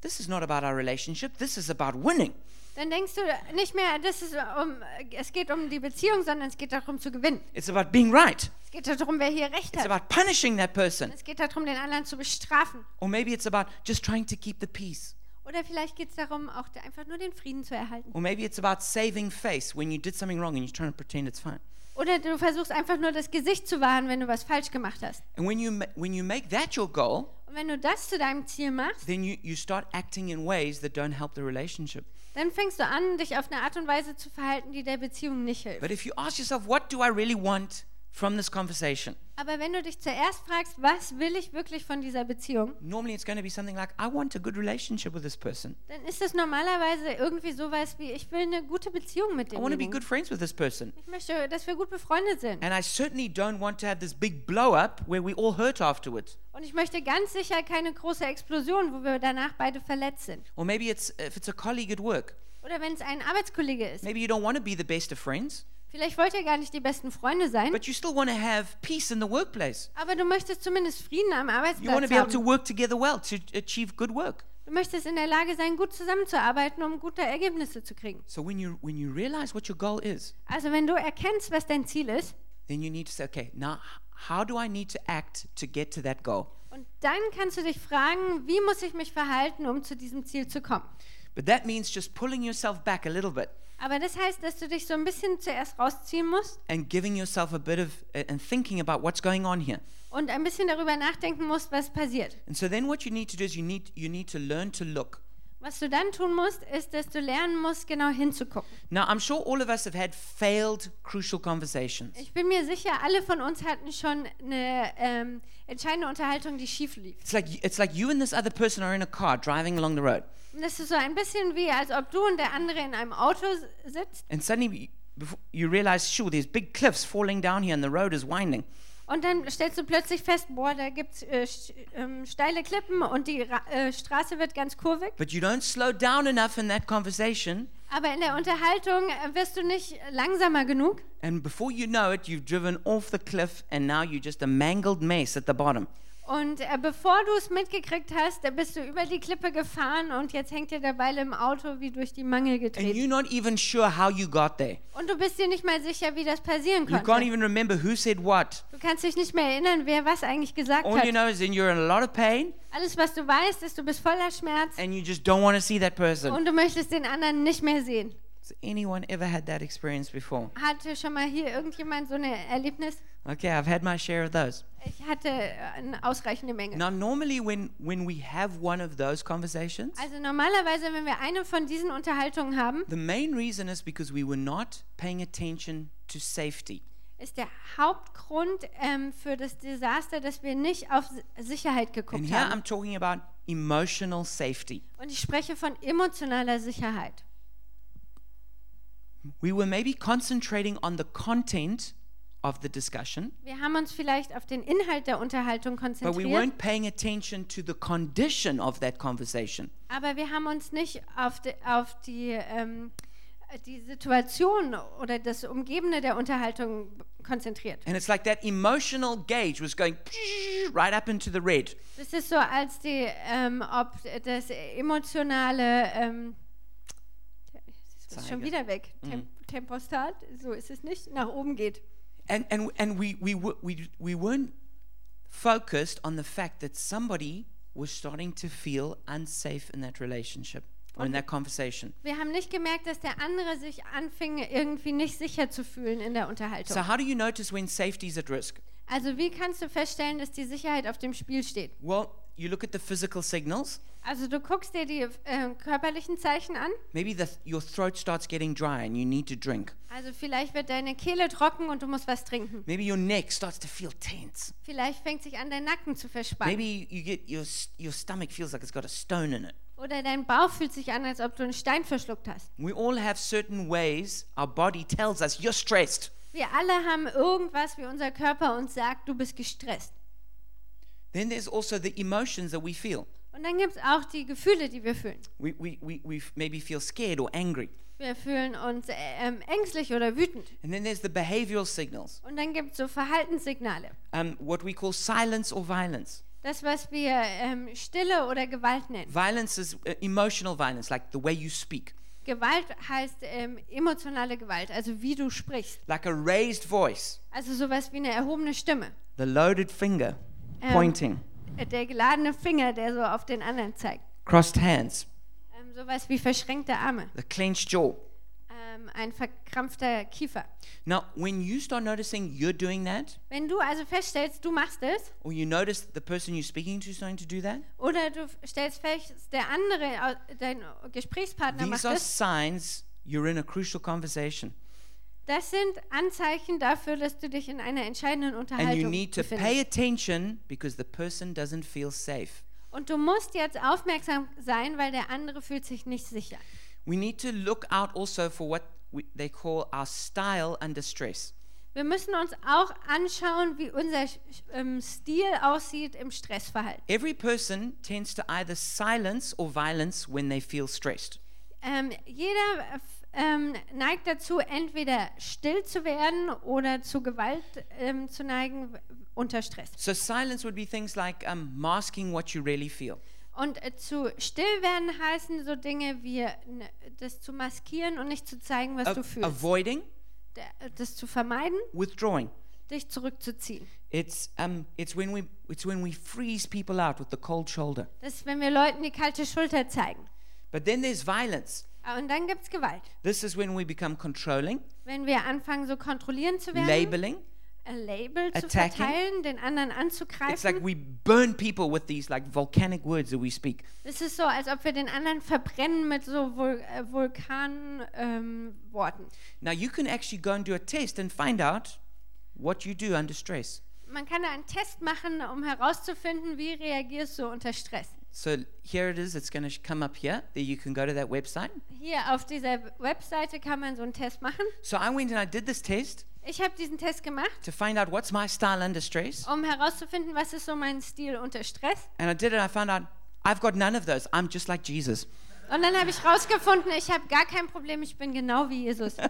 S1: this is not about our relationship, this is about winning.
S2: Dann denkst du nicht mehr, das ist um, es geht um die Beziehung, sondern es geht darum zu gewinnen.
S1: It's about being right.
S2: Es geht darum, wer hier Recht
S1: It's
S2: hat.
S1: about punishing that person.
S2: Es geht darum, den anderen zu bestrafen.
S1: Or maybe it's about just trying to keep the peace.
S2: Oder vielleicht geht es darum, auch einfach nur den Frieden zu erhalten.
S1: Or maybe it's about saving face when you did something wrong and you're trying to pretend it's fine.
S2: Oder du versuchst einfach nur das Gesicht zu wahren, wenn du was falsch gemacht hast.
S1: And when you, when you make that your goal,
S2: Und wenn du das zu deinem Ziel machst,
S1: then you, you start acting in ways that don't help the relationship.
S2: dann fängst du an, dich auf eine Art und Weise zu verhalten, die der Beziehung nicht hilft.
S1: But if you ask yourself, what do I really want? From this conversation,
S2: Aber wenn du dich zuerst fragst, was will ich wirklich von dieser Beziehung,
S1: normally it's going to be something like, I want a good relationship with this person.
S2: dann ist es normalerweise irgendwie sowas wie, ich will eine gute Beziehung mit
S1: I want to be good friends with this person.
S2: Ich möchte, dass wir gut befreundet sind.
S1: And I certainly don't want to have this big blow up where we all hurt afterwards.
S2: Und ich möchte ganz sicher keine große Explosion, wo wir danach beide verletzt sind.
S1: Or maybe it's if it's a colleague at work.
S2: Oder wenn es ein Arbeitskollege ist.
S1: Maybe you don't want to be the best of friends,
S2: Vielleicht wollt ihr gar nicht die besten Freunde sein,
S1: but you still want to have peace in the workplace.
S2: aber du möchtest zumindest Frieden am
S1: You want
S2: Arbeitsplatz
S1: to be able to
S2: haben.
S1: work together well to achieve good work.
S2: Du möchtest in der Lage sein, gut zusammenzuarbeiten, um gute Ergebnisse zu kriegen.
S1: So when you when you realize what your goal is,
S2: Also wenn du erkennst, was dein Ziel ist,
S1: then you need to say, okay, now how do I need to act to get to that goal?
S2: und dann kannst du dich fragen, wie muss ich mich verhalten, um zu diesem Ziel zu kommen.
S1: But that means just pulling yourself back a little bit
S2: Aber das heißt, dass du dich so ein bisschen zuerst rausziehen musst
S1: and giving yourself a bit of and thinking about what's going on here.
S2: und ein bisschen darüber nachdenken musst, was passiert.
S1: And so then what you need to do is you need you need to learn to look.
S2: Was du dann tun musst, ist, dass du lernen musst, genau hinzugucken.
S1: Now I'm sure all of us have had failed crucial conversations.
S2: Ich bin mir sicher, alle von uns hatten schon eine ähm, entscheidende Unterhaltung, die schief lief.
S1: It's like it's like you and this other person are in a car driving along the road,
S2: Und das ist so ein bisschen wie, als ob du und der andere in einem Auto sitzt
S1: and suddenly you realize, sure, there's big cliffs falling down here, and the road is winding.
S2: und dann stellst du plötzlich fest, boah, da gibt es äh, ähm, steile Klippen und die Ra äh, Straße wird ganz kurvig.
S1: But you don't slow down enough in that conversation,
S2: Aber in der Unterhaltung äh, wirst du nicht langsamer genug.
S1: and before you know it, you've driven off the cliff, and now you're just a mangled mess at the bottom.
S2: Und äh, bevor du es mitgekriegt hast, da bist du über die Klippe gefahren und jetzt hängt dir der Beil im Auto wie durch die Mangel
S1: And
S2: getreten.
S1: you're not even sure how you got there.
S2: Und du bist dir nicht mal sicher, wie das passieren
S1: You can't
S2: konnte.
S1: even remember who said what.
S2: Du kannst dich nicht mehr erinnern, wer was eigentlich gesagt
S1: All you
S2: hat.
S1: know is then you're in a lot of pain,
S2: Alles, was du weißt, ist, du bist voller Schmerz
S1: and you just don't want to see that person.
S2: und du möchtest den anderen nicht mehr sehen.
S1: Has anyone ever had that experience before?
S2: Hatte schon mal hier irgendjemand so ein Erlebnis?
S1: Okay, I've had my share of those.
S2: Ich hatte äh, eine ausreichende Menge.
S1: Now, normally, when, when we have one of those conversations,
S2: Also normalerweise, wenn wir eine von diesen Unterhaltungen haben,
S1: the main reason is because we were not paying attention to safety.
S2: ist der Hauptgrund ähm, für das Desaster, dass wir nicht auf Si- Sicherheit
S1: And
S2: geguckt
S1: here I'm
S2: haben.
S1: talking about emotional safety.
S2: Und ich spreche von emotionaler Sicherheit.
S1: We were maybe concentrating on the content of the discussion,
S2: Wir haben uns vielleicht auf den Inhalt der Unterhaltung
S1: but we
S2: konzentriert,
S1: weren't paying attention to the condition of that conversation.
S2: aber wir haben uns nicht auf die, auf die, ähm, die Situation oder das Umgebende der Unterhaltung konzentriert.
S1: And it's like that emotional gauge was going right up into the red.
S2: Das ist so, als die, ähm, ob das emotionale, ähm, es ist schon
S1: Zeige.
S2: wieder weg, Tem Tempostat, so ist es nicht, nach oben geht.
S1: And, and, and we, we, we, we weren't focused on the fact that somebody was starting to feel unsafe in that relationship or in that conversation.
S2: Wir haben nicht gemerkt, dass der andere sich anfing, irgendwie nicht sicher zu fühlen in der Unterhaltung.
S1: So, how do you notice when safety is at risk?
S2: Also wie kannst du feststellen, dass die Sicherheit auf dem Spiel steht?
S1: Well, you look at the physical signals.
S2: Also du guckst dir die äh, körperlichen Zeichen an.
S1: Maybe the, your throat starts getting dry and you need to drink.
S2: Also vielleicht wird deine Kehle trocken und du musst was trinken.
S1: Maybe your neck starts to feel tense.
S2: Vielleicht fängt sich an, dein Nacken zu verspannen.
S1: Maybe you get your, your stomach feels like it's got a stone in it.
S2: Oder dein Bauch fühlt sich an, als ob du einen Stein verschluckt hast.
S1: We all have certain ways our body tells us you're stressed.
S2: Wir alle haben irgendwas, wie unser Körper uns sagt, du bist gestresst.
S1: Then there's also the emotions that we feel.
S2: Und dann gibt es auch die Gefühle, die wir fühlen.
S1: We, we, we, we maybe feel scared or angry.
S2: Wir fühlen uns äh, ähm, ängstlich oder wütend.
S1: And then there's the behavioral signals,
S2: Und dann gibt es so Verhaltenssignale.
S1: um, what we call silence or violence.
S2: Das, was wir ähm, Stille oder Gewalt nennen.
S1: Violence is uh, emotional violence, like the way you speak,
S2: Gewalt heißt ähm, emotionale Gewalt, also wie du sprichst.
S1: like a raised voice,
S2: Also sowas wie eine erhobene Stimme.
S1: the loaded finger
S2: Ähm,
S1: pointing,
S2: Der geladene Finger, der so auf den anderen zeigt.
S1: crossed hands,
S2: Ähm, sowas wie verschränkte Arme.
S1: the clenched jaw.
S2: Ähm, ein verkrampfter Kiefer.
S1: Now, when you start noticing you're doing that,
S2: Wenn du also feststellst, du machst es,
S1: or you notice the person you're speaking to is starting to do that,
S2: oder du stellst fest, der andere, dein Gesprächspartner macht
S1: these are
S2: es,
S1: signs you're in a crucial conversation.
S2: Das sind Anzeichen dafür, dass du dich in einer entscheidenden
S1: And you
S2: Unterhaltung
S1: need to
S2: befindest.
S1: pay attention because the person doesn't feel safe.
S2: Und du musst jetzt aufmerksam sein, weil der andere fühlt sich nicht sicher.
S1: We need to look out also for what we, they call our style under stress.
S2: Wir müssen uns auch anschauen, wie unser ähm, Stil aussieht im Stressverhalten.
S1: Every person tends to either silence or violence when they feel stressed.
S2: Ähm, jeder ähm, neigt dazu, entweder still zu werden oder zu Gewalt ähm, zu neigen unter Stress.
S1: So silence would be things like um, masking what you really feel.
S2: Und äh, zu still werden heißen so Dinge wie n- das zu maskieren und nicht zu zeigen, was
S1: A-
S2: du fühlst.
S1: avoiding,
S2: Das zu vermeiden,
S1: withdrawing.
S2: dich zurückzuziehen.
S1: It's, um, it's, when we, it's when we freeze people out with the cold shoulder.
S2: Das ist, wenn wir Leuten die kalte Schulter zeigen.
S1: But then there's violence.
S2: Ah, Und dann gibt es Gewalt.
S1: This is when we become controlling,
S2: Wenn wir anfangen, so kontrollierend zu werden,
S1: labeling.
S2: Label zu
S1: attacking.
S2: verteilen, den anderen
S1: It's like
S2: anzugreifen.
S1: we burn people with these like volcanic words that we speak.
S2: Es ist so, als ob wir den anderen verbrennen mit so Vul äh, Vulkanworten. Ähm, Worten.
S1: Now you can actually go and do a test and find out what you do under stress.
S2: Man kann da einen Test machen, um herauszufinden, wie reagierst du unter Stress.
S1: So here it is. It's going to come up here. There you can go to that website.
S2: Hier auf dieser Webseite kann man so einen Test machen.
S1: So I went and I did this test
S2: Ich habe diesen Test gemacht,
S1: to find out what's my style under stress.
S2: um herauszufinden, was ist so mein Stil unter Stress.
S1: And I did it. I found out I've got none of those. I'm just like Jesus.
S2: Und dann habe ich herausgefunden, ich habe gar kein Problem, ich bin genau wie Jesus.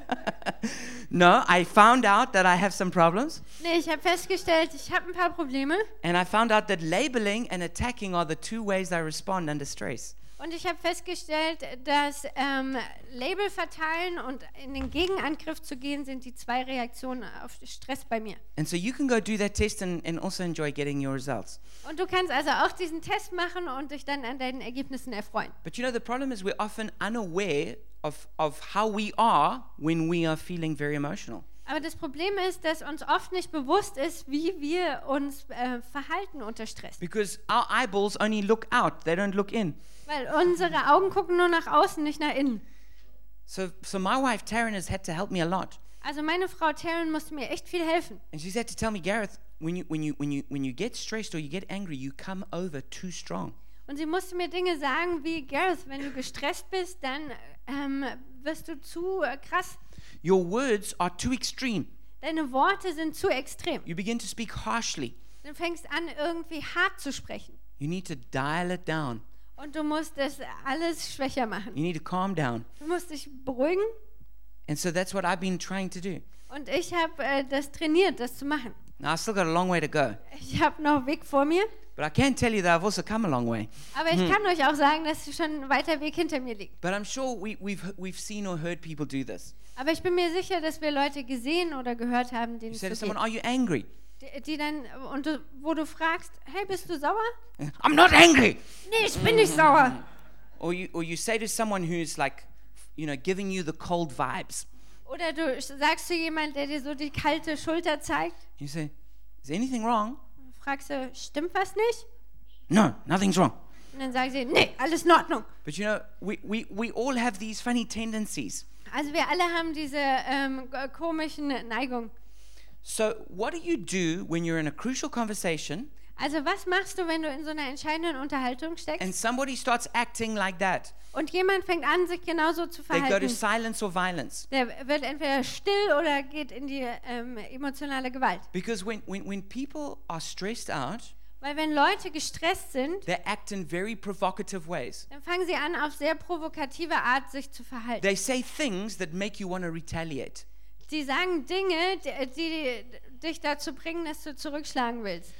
S1: No, I found out that I have some problems.
S2: Nee, ich habe festgestellt, ich habe ein paar Probleme.
S1: And I found out that labeling and attacking are the two ways I respond under stress.
S2: Und ich habe festgestellt, dass ähm, Label verteilen und in den Gegenangriff zu gehen, sind die zwei Reaktionen auf Stress bei mir.
S1: And so you can go do that test and, and also enjoy getting your results.
S2: Und du kannst also auch diesen Test machen und dich dann an deinen Ergebnissen erfreuen.
S1: But you know, the problem is we're often unaware of, of how we are when we are feeling very emotional.
S2: Aber das Problem ist, dass uns oft nicht bewusst ist, wie wir uns äh, verhalten unter Stress.
S1: Because our eyeballs only look out, they don't look in.
S2: Weil unsere Augen gucken nur nach außen, nicht nach innen.
S1: So, so my wife, Taryn, has had to help me a lot.
S2: Also meine Frau Taryn musste mir echt viel helfen.
S1: And she's had to tell me, Gareth, when you, when, you, when, you, when you get stressed or you get angry, you come over too strong.
S2: Und sie musste mir Dinge sagen wie, Gareth, wenn du gestresst bist, dann ähm, wirst du zu äh, krass.
S1: Your words are too extreme.
S2: Deine Worte sind zu extrem.
S1: You begin to speak harshly.
S2: Du fängst an, irgendwie hart zu sprechen.
S1: You need to dial it down.
S2: Und du musst das alles schwächer machen.
S1: You need to calm down.
S2: Du musst dich beruhigen.
S1: And so that's what I've been trying to do.
S2: Und ich habe äh, das trainiert, das zu machen.
S1: Now, I've still got a long way to go.
S2: Ich habe noch einen Weg vor mir.
S1: But I can tell you that I've also come a long way.
S2: Aber ich kann euch auch sagen, dass schon ein weiter Weg hinter mir liegt.
S1: But I'm sure we, we've, we've seen or heard people do this.
S2: Aber ich bin mir sicher, dass wir Leute gesehen oder gehört haben, denen
S1: You
S2: es
S1: to
S2: so
S1: someone,
S2: geht.
S1: Are you angry?
S2: Die, die dann, und du, wo du fragst, hey, bist du sauer?
S1: I'm not angry.
S2: Nee, ich bin nicht sauer.
S1: Or you, or you say to someone who's like, you know, giving you the cold vibes.
S2: Oder du sagst zu jemand, der dir so die kalte Schulter zeigt,
S1: You say, Is anything wrong?
S2: fragst du, stimmt was nicht?
S1: No, nothing's wrong.
S2: Und dann sagen sie, nee, alles in Ordnung.
S1: But you know, we, we, we all have these funny tendencies.
S2: Also wir alle haben diese ähm, komischen Neigungen.
S1: So, what do you do when you're in a crucial conversation
S2: Also was machst du, wenn du in so einer entscheidenden Unterhaltung steckst
S1: and somebody starts acting like that?
S2: und jemand fängt an, sich genauso zu
S1: They go to
S2: verhalten?
S1: silence or violence.
S2: Der wird entweder still oder geht in die ähm, emotionale Gewalt.
S1: Because when, when, when people are stressed out,
S2: Weil wenn Leute gestresst sind,
S1: they act in very provocative ways.
S2: dann fangen sie an, auf sehr provokative Art sich zu verhalten.
S1: They say things that make you want to retaliate.
S2: Sie sagen Dinge, die, die dich dazu bringen, dass du zurückschlagen willst.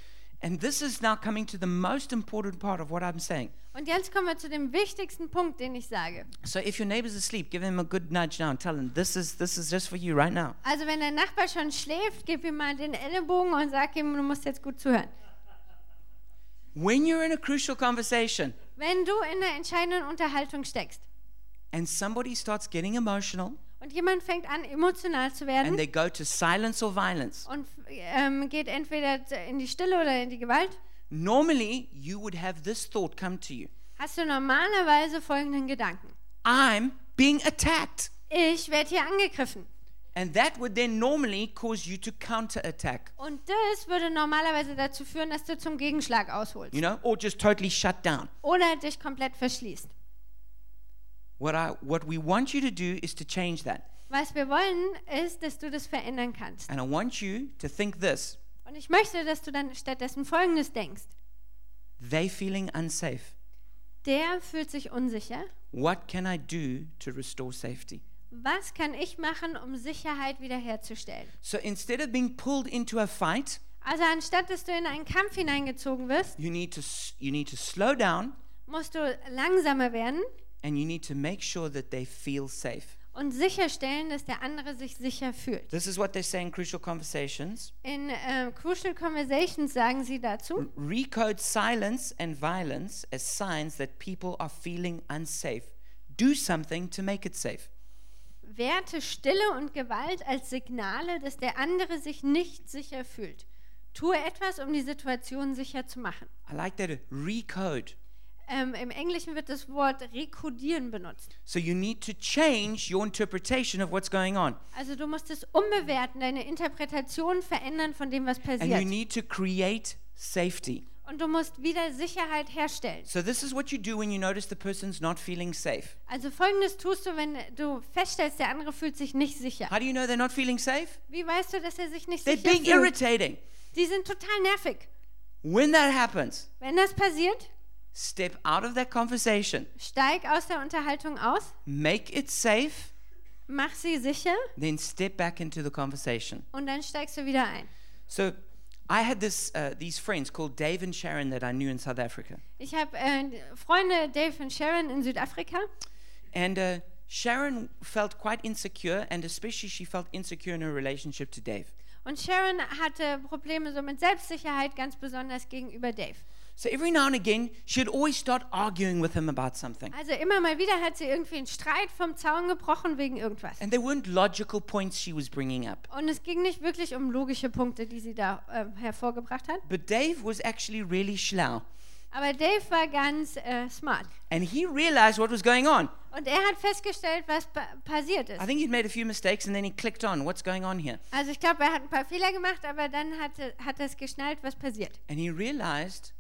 S1: And this is now coming to the most important part of what I'm saying.
S2: Und jetzt kommen wir zu dem wichtigsten Punkt, den ich sage.
S1: So if your neighbor's asleep, give him a good nudge now and tell him this is this is just for you right now.
S2: Also wenn dein Nachbar schon schläft, gib ihm mal den Ellenbogen und sag ihm, du musst jetzt gut zuhören.
S1: When you're in a crucial conversation
S2: Wenn du in einer entscheidenden Unterhaltung steckst
S1: and somebody starts getting emotional
S2: und jemand fängt an, emotional zu werden
S1: and they go to silence or violence,
S2: und ähm, geht entweder in die Stille oder in die Gewalt,
S1: normally you would have this thought come to you.
S2: hast du normalerweise folgenden Gedanken.
S1: I'm being attacked.
S2: Ich werde hier angegriffen.
S1: And that would then normally cause you to counterattack,
S2: Und das würde normalerweise dazu führen, dass du zum Gegenschlag ausholst
S1: you know, or just totally shut down.
S2: oder dich komplett verschließt.
S1: What, I, what we want you to do is to change that.
S2: Was wir wollen, ist, dass du das verändern kannst.
S1: And I want you to think this
S2: Und ich möchte, dass du dann stattdessen Folgendes denkst.
S1: they feeling unsafe.
S2: Der fühlt sich unsicher.
S1: What can I do to restore safety?
S2: Was kann ich machen, um Sicherheit wiederherzustellen?
S1: So instead of being pulled into a fight,
S2: Also anstatt dass du in einen Kampf hineingezogen wirst,
S1: you need to, you need to slow down
S2: musst du langsamer werden
S1: and you need to make sure that they feel safe.
S2: und sicherstellen, dass der andere sich sicher fühlt.
S1: This is what they say in Crucial Conversations.
S2: In äh, Crucial Conversations sagen sie dazu,
S1: Recode silence and violence as signs that people are feeling unsafe. Do something to make it safe.
S2: Werte Stille und Gewalt als Signale, dass der andere sich nicht sicher fühlt. Tue etwas, um die Situation sicher zu machen.
S1: I like that. Recode.
S2: Ähm, Im Englischen wird das Wort rekodieren benutzt.
S1: So you need to change your interpretation of what's going on.
S2: Also du musst es umbewerten, deine Interpretation verändern von dem, was
S1: And you
S2: passiert.
S1: need to create safety.
S2: Und du musst wieder Sicherheit herstellen.
S1: So this is what you do when you notice the person's not feeling safe.
S2: Also folgendes tust du, wenn du feststellst, der andere fühlt sich nicht sicher.
S1: How do you know they're not feeling safe?
S2: Wie weißt du, dass er sich nicht
S1: They're
S2: sicher
S1: being
S2: fühlt?
S1: irritating.
S2: Die sind total nervig.
S1: When that happens,
S2: Wenn das passiert,
S1: step out of that conversation,
S2: steig aus der Unterhaltung aus,
S1: make it safe,
S2: mach sie sicher
S1: then step back into the conversation.
S2: und dann steigst du wieder ein.
S1: So I had this uh, these friends called Dave and Sharon that I knew in South Africa.
S2: Ich habe äh, Freunde Dave und Sharon in Südafrika
S1: And uh, Sharon felt quite insecure, and especially she felt insecure in her relationship to Dave.
S2: und Sharon hatte Probleme so mit Selbstsicherheit, ganz besonders gegenüber Dave.
S1: So every now and again, she'd always start arguing with him about something.
S2: Also immer mal wieder hat sie irgendwie einen Streit vom Zaun gebrochen wegen irgendwas.
S1: And they weren't logical points she was bringing up.
S2: Und es ging nicht wirklich um logische Punkte, die sie da äh, hervorgebracht hat.
S1: But Dave was actually really schlau.
S2: Aber Dave war ganz äh, smart.
S1: And he realized what was going on.
S2: Und er hat festgestellt, was pa passiert ist.
S1: I think he'd made a few mistakes and then he clicked on what's going on here.
S2: Also ich glaube, er hat ein paar Fehler gemacht, aber dann hat er es geschnallt, was passiert.
S1: And he realized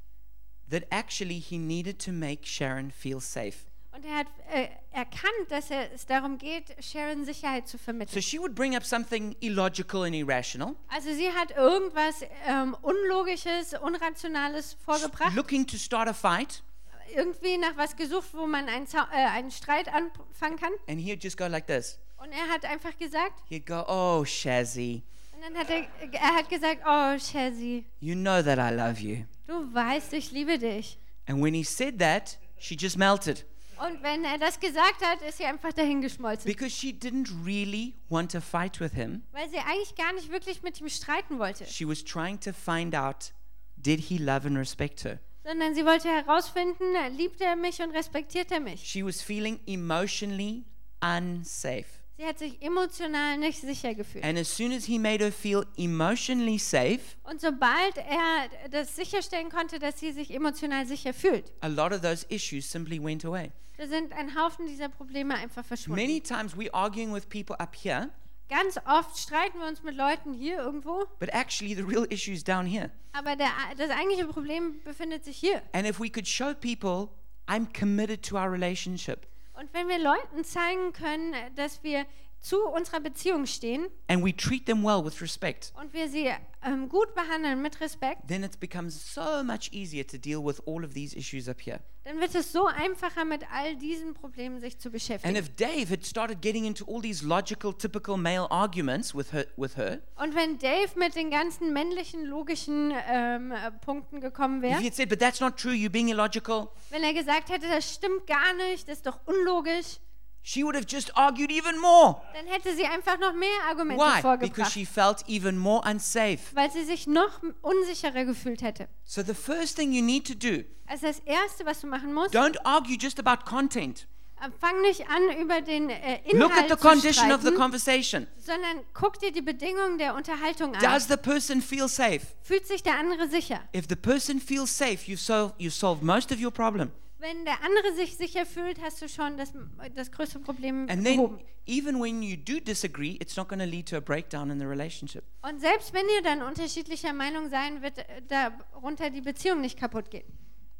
S1: that actually he needed to make Sharon feel safe.
S2: Und er hat äh, erkannt, dass es darum geht, Sharon Sicherheit zu
S1: So
S2: vermitteln.
S1: she would bring up something illogical and irrational,
S2: Also sie hat irgendwas ähm, Unlogisches, Unrationales vorgebracht.
S1: looking to start a fight,
S2: Irgendwie nach was gesucht, wo man einen, Zau äh, einen Streit anfangen kann.
S1: and he'd just go like this.
S2: Und er hat einfach gesagt,
S1: He'd go, Oh, Shazzy,
S2: und dann hat er, er hat gesagt, oh Shazzy,
S1: you know that I love you.
S2: du weißt, ich liebe dich.
S1: And when he said that, she just melted
S2: Und wenn er das gesagt hat, ist sie einfach dahingeschmolzen.
S1: because she didn't really want to fight with him.
S2: Weil sie eigentlich gar nicht wirklich mit ihm streiten wollte.
S1: She was trying to find out did he love and respect her?
S2: Sondern sie wollte herausfinden, liebt er mich und respektiert er mich.
S1: She was feeling emotionally unsafe.
S2: Sie hat sich emotional nicht sicher gefühlt.
S1: And as soon as he made her feel emotionally safe,
S2: Und sobald er das sicherstellen konnte, dass sie sich emotional sicher fühlt,
S1: a lot of those issues simply went away.
S2: da sind ein Haufen dieser Probleme einfach verschwunden.
S1: Many times we're arguing with people up here,
S2: Ganz oft streiten wir uns mit Leuten hier irgendwo,
S1: but actually the real issue is down here.
S2: aber der, das eigentliche Problem befindet sich hier.
S1: And if we could show people, I'm committed to our relationship,
S2: Und wenn wir Leuten zeigen können, dass wir zu unserer Beziehung stehen
S1: and we treat them well with respect,
S2: und wir sie ähm, gut behandeln mit Respekt,
S1: then it becomes so much easier to deal with all of these issues up here.
S2: dann wird es so einfacher, mit all diesen Problemen sich zu
S1: And
S2: beschäftigen.
S1: if Dave had started getting into all these logical, typical male arguments with her, with her
S2: Und wenn Dave mit den ganzen männlichen, logischen ähm, äh, Punkten gekommen
S1: if
S2: wäre,
S1: he had said, but that's not true, you're being illogical,
S2: wenn er gesagt hätte, das stimmt gar nicht, das ist doch unlogisch,
S1: she would have just argued even more.
S2: dann hätte sie einfach noch mehr Argumente
S1: Why? Because
S2: vorgebracht,
S1: she felt even more unsafe.
S2: weil sie sich noch unsicherer gefühlt hätte.
S1: So the first thing you need to do,
S2: Also das Erste, was du machen musst,
S1: don't argue just about content.
S2: äh, fang nicht an, über den äh,
S1: Look at
S2: Inhalt
S1: the
S2: zu
S1: condition of the
S2: streiten,
S1: conversation.
S2: sondern guck dir die Bedingungen der Unterhaltung an.
S1: Does the person feel safe?
S2: Fühlt sich der andere sicher?
S1: If the person feels safe, you've solved, you've solved most of your problem.
S2: Wenn der andere sich sicher fühlt, hast du schon das, das größte Problem
S1: And
S2: behoben.
S1: then, even when you do disagree, it's not going to lead to a breakdown in the relationship.
S2: Und selbst wenn ihr dann unterschiedlicher Meinung sein, wird äh, darunter die Beziehung nicht kaputt gehen.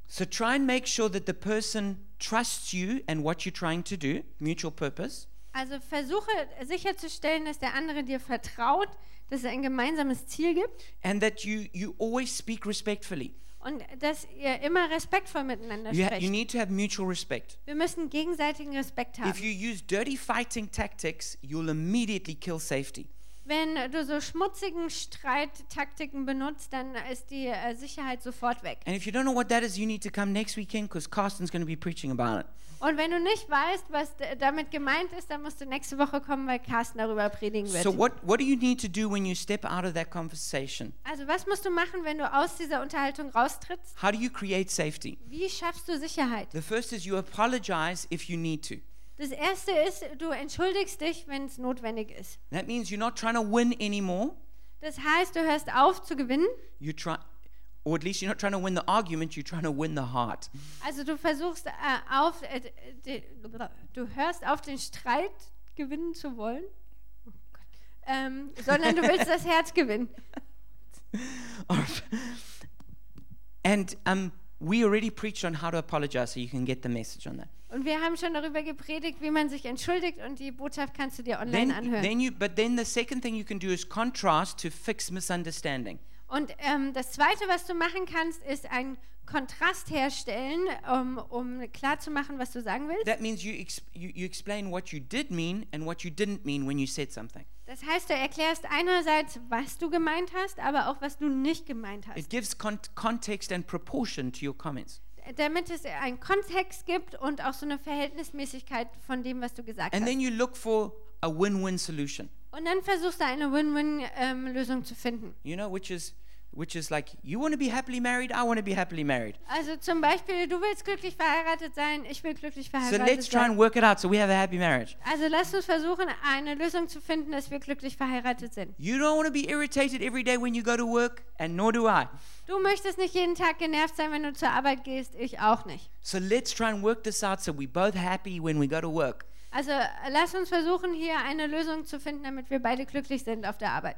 S1: So try and make sure that the person trusts you and what you're trying to do, mutual purpose.
S2: Also versuche sicherzustellen, dass der andere dir vertraut, dass es ein gemeinsames Ziel gibt
S1: and that you you always speak respectfully.
S2: Und dass ihr immer respektvoll miteinander
S1: You, ha-
S2: sprecht.
S1: you need to have mutual respect.
S2: Wir müssen gegenseitigen Respekt
S1: If
S2: haben.
S1: you use dirty fighting tactics, you'll immediately kill safety.
S2: Wenn du so schmutzigen Streittaktiken benutzt, dann ist die äh, Sicherheit sofort weg.
S1: And if you don't know what that is, you need to come next weekend because Carsten's going to be preaching about it.
S2: Und wenn du nicht weißt, was damit gemeint ist, dann musst du nächste Woche kommen, weil Carsten darüber predigen wird.
S1: So what what do you need to do when you step out of that conversation?
S2: Also was musst du machen, wenn du aus dieser Unterhaltung raustrittst?
S1: How do you create safety?
S2: Wie schaffst du Sicherheit?
S1: The first is you apologize if you need to.
S2: Das erste ist, du entschuldigst dich, wenn es notwendig ist.
S1: That means you're not trying to win anymore.
S2: Das heißt, du hörst auf zu gewinnen.
S1: You try or at least you're not trying to win the argument, you're trying to win the heart.
S2: Also du versuchst äh, auf, äh, de, du hörst auf den Streit gewinnen zu wollen, oh ähm, sondern du willst das Herz gewinnen.
S1: and um, we already preached on how to apologize, so you can get the message on that.
S2: Und wir haben schon darüber gepredigt, wie man sich entschuldigt und die Botschaft kannst du dir online
S1: Then,
S2: anhören.
S1: then you, but then the second thing you can do is contrast to fix misunderstanding.
S2: Und ähm, das Zweite, was du machen kannst, ist einen Kontrast herstellen, um, um klarzumachen, was du sagen willst.
S1: That means you, ex- you, you explain what you did mean and what you didn't mean when you said something.
S2: Das heißt, du erklärst einerseits, was du gemeint hast, aber auch, was du nicht gemeint hast.
S1: It gives con- context and proportion to your comments.
S2: Damit es einen Kontext gibt und auch so eine Verhältnismäßigkeit von dem, was du gesagt
S1: And
S2: hast.
S1: then you look for a win win solution,
S2: Und dann versuchst du eine Win-Win-Lösung zu finden.
S1: you know, which is, which is like, you want to be happily married, I want to be happily married.
S2: Also zum Beispiel, du willst glücklich verheiratet sein, ich will glücklich
S1: So
S2: verheiratet
S1: let's try
S2: sein.
S1: and work it out so we have a happy marriage.
S2: Also lass uns versuchen, eine Lösung zu finden, dass wir glücklich verheiratet sind.
S1: You don't want to be irritated every day when you go to work, and nor do I.
S2: Du möchtest nicht jeden Tag genervt sein, wenn du zur Arbeit gehst, ich auch nicht.
S1: So let's try and work this out so we're both happy when we go to work.
S2: Also äh, lass uns versuchen, hier eine Lösung zu finden, damit wir beide glücklich sind auf der Arbeit.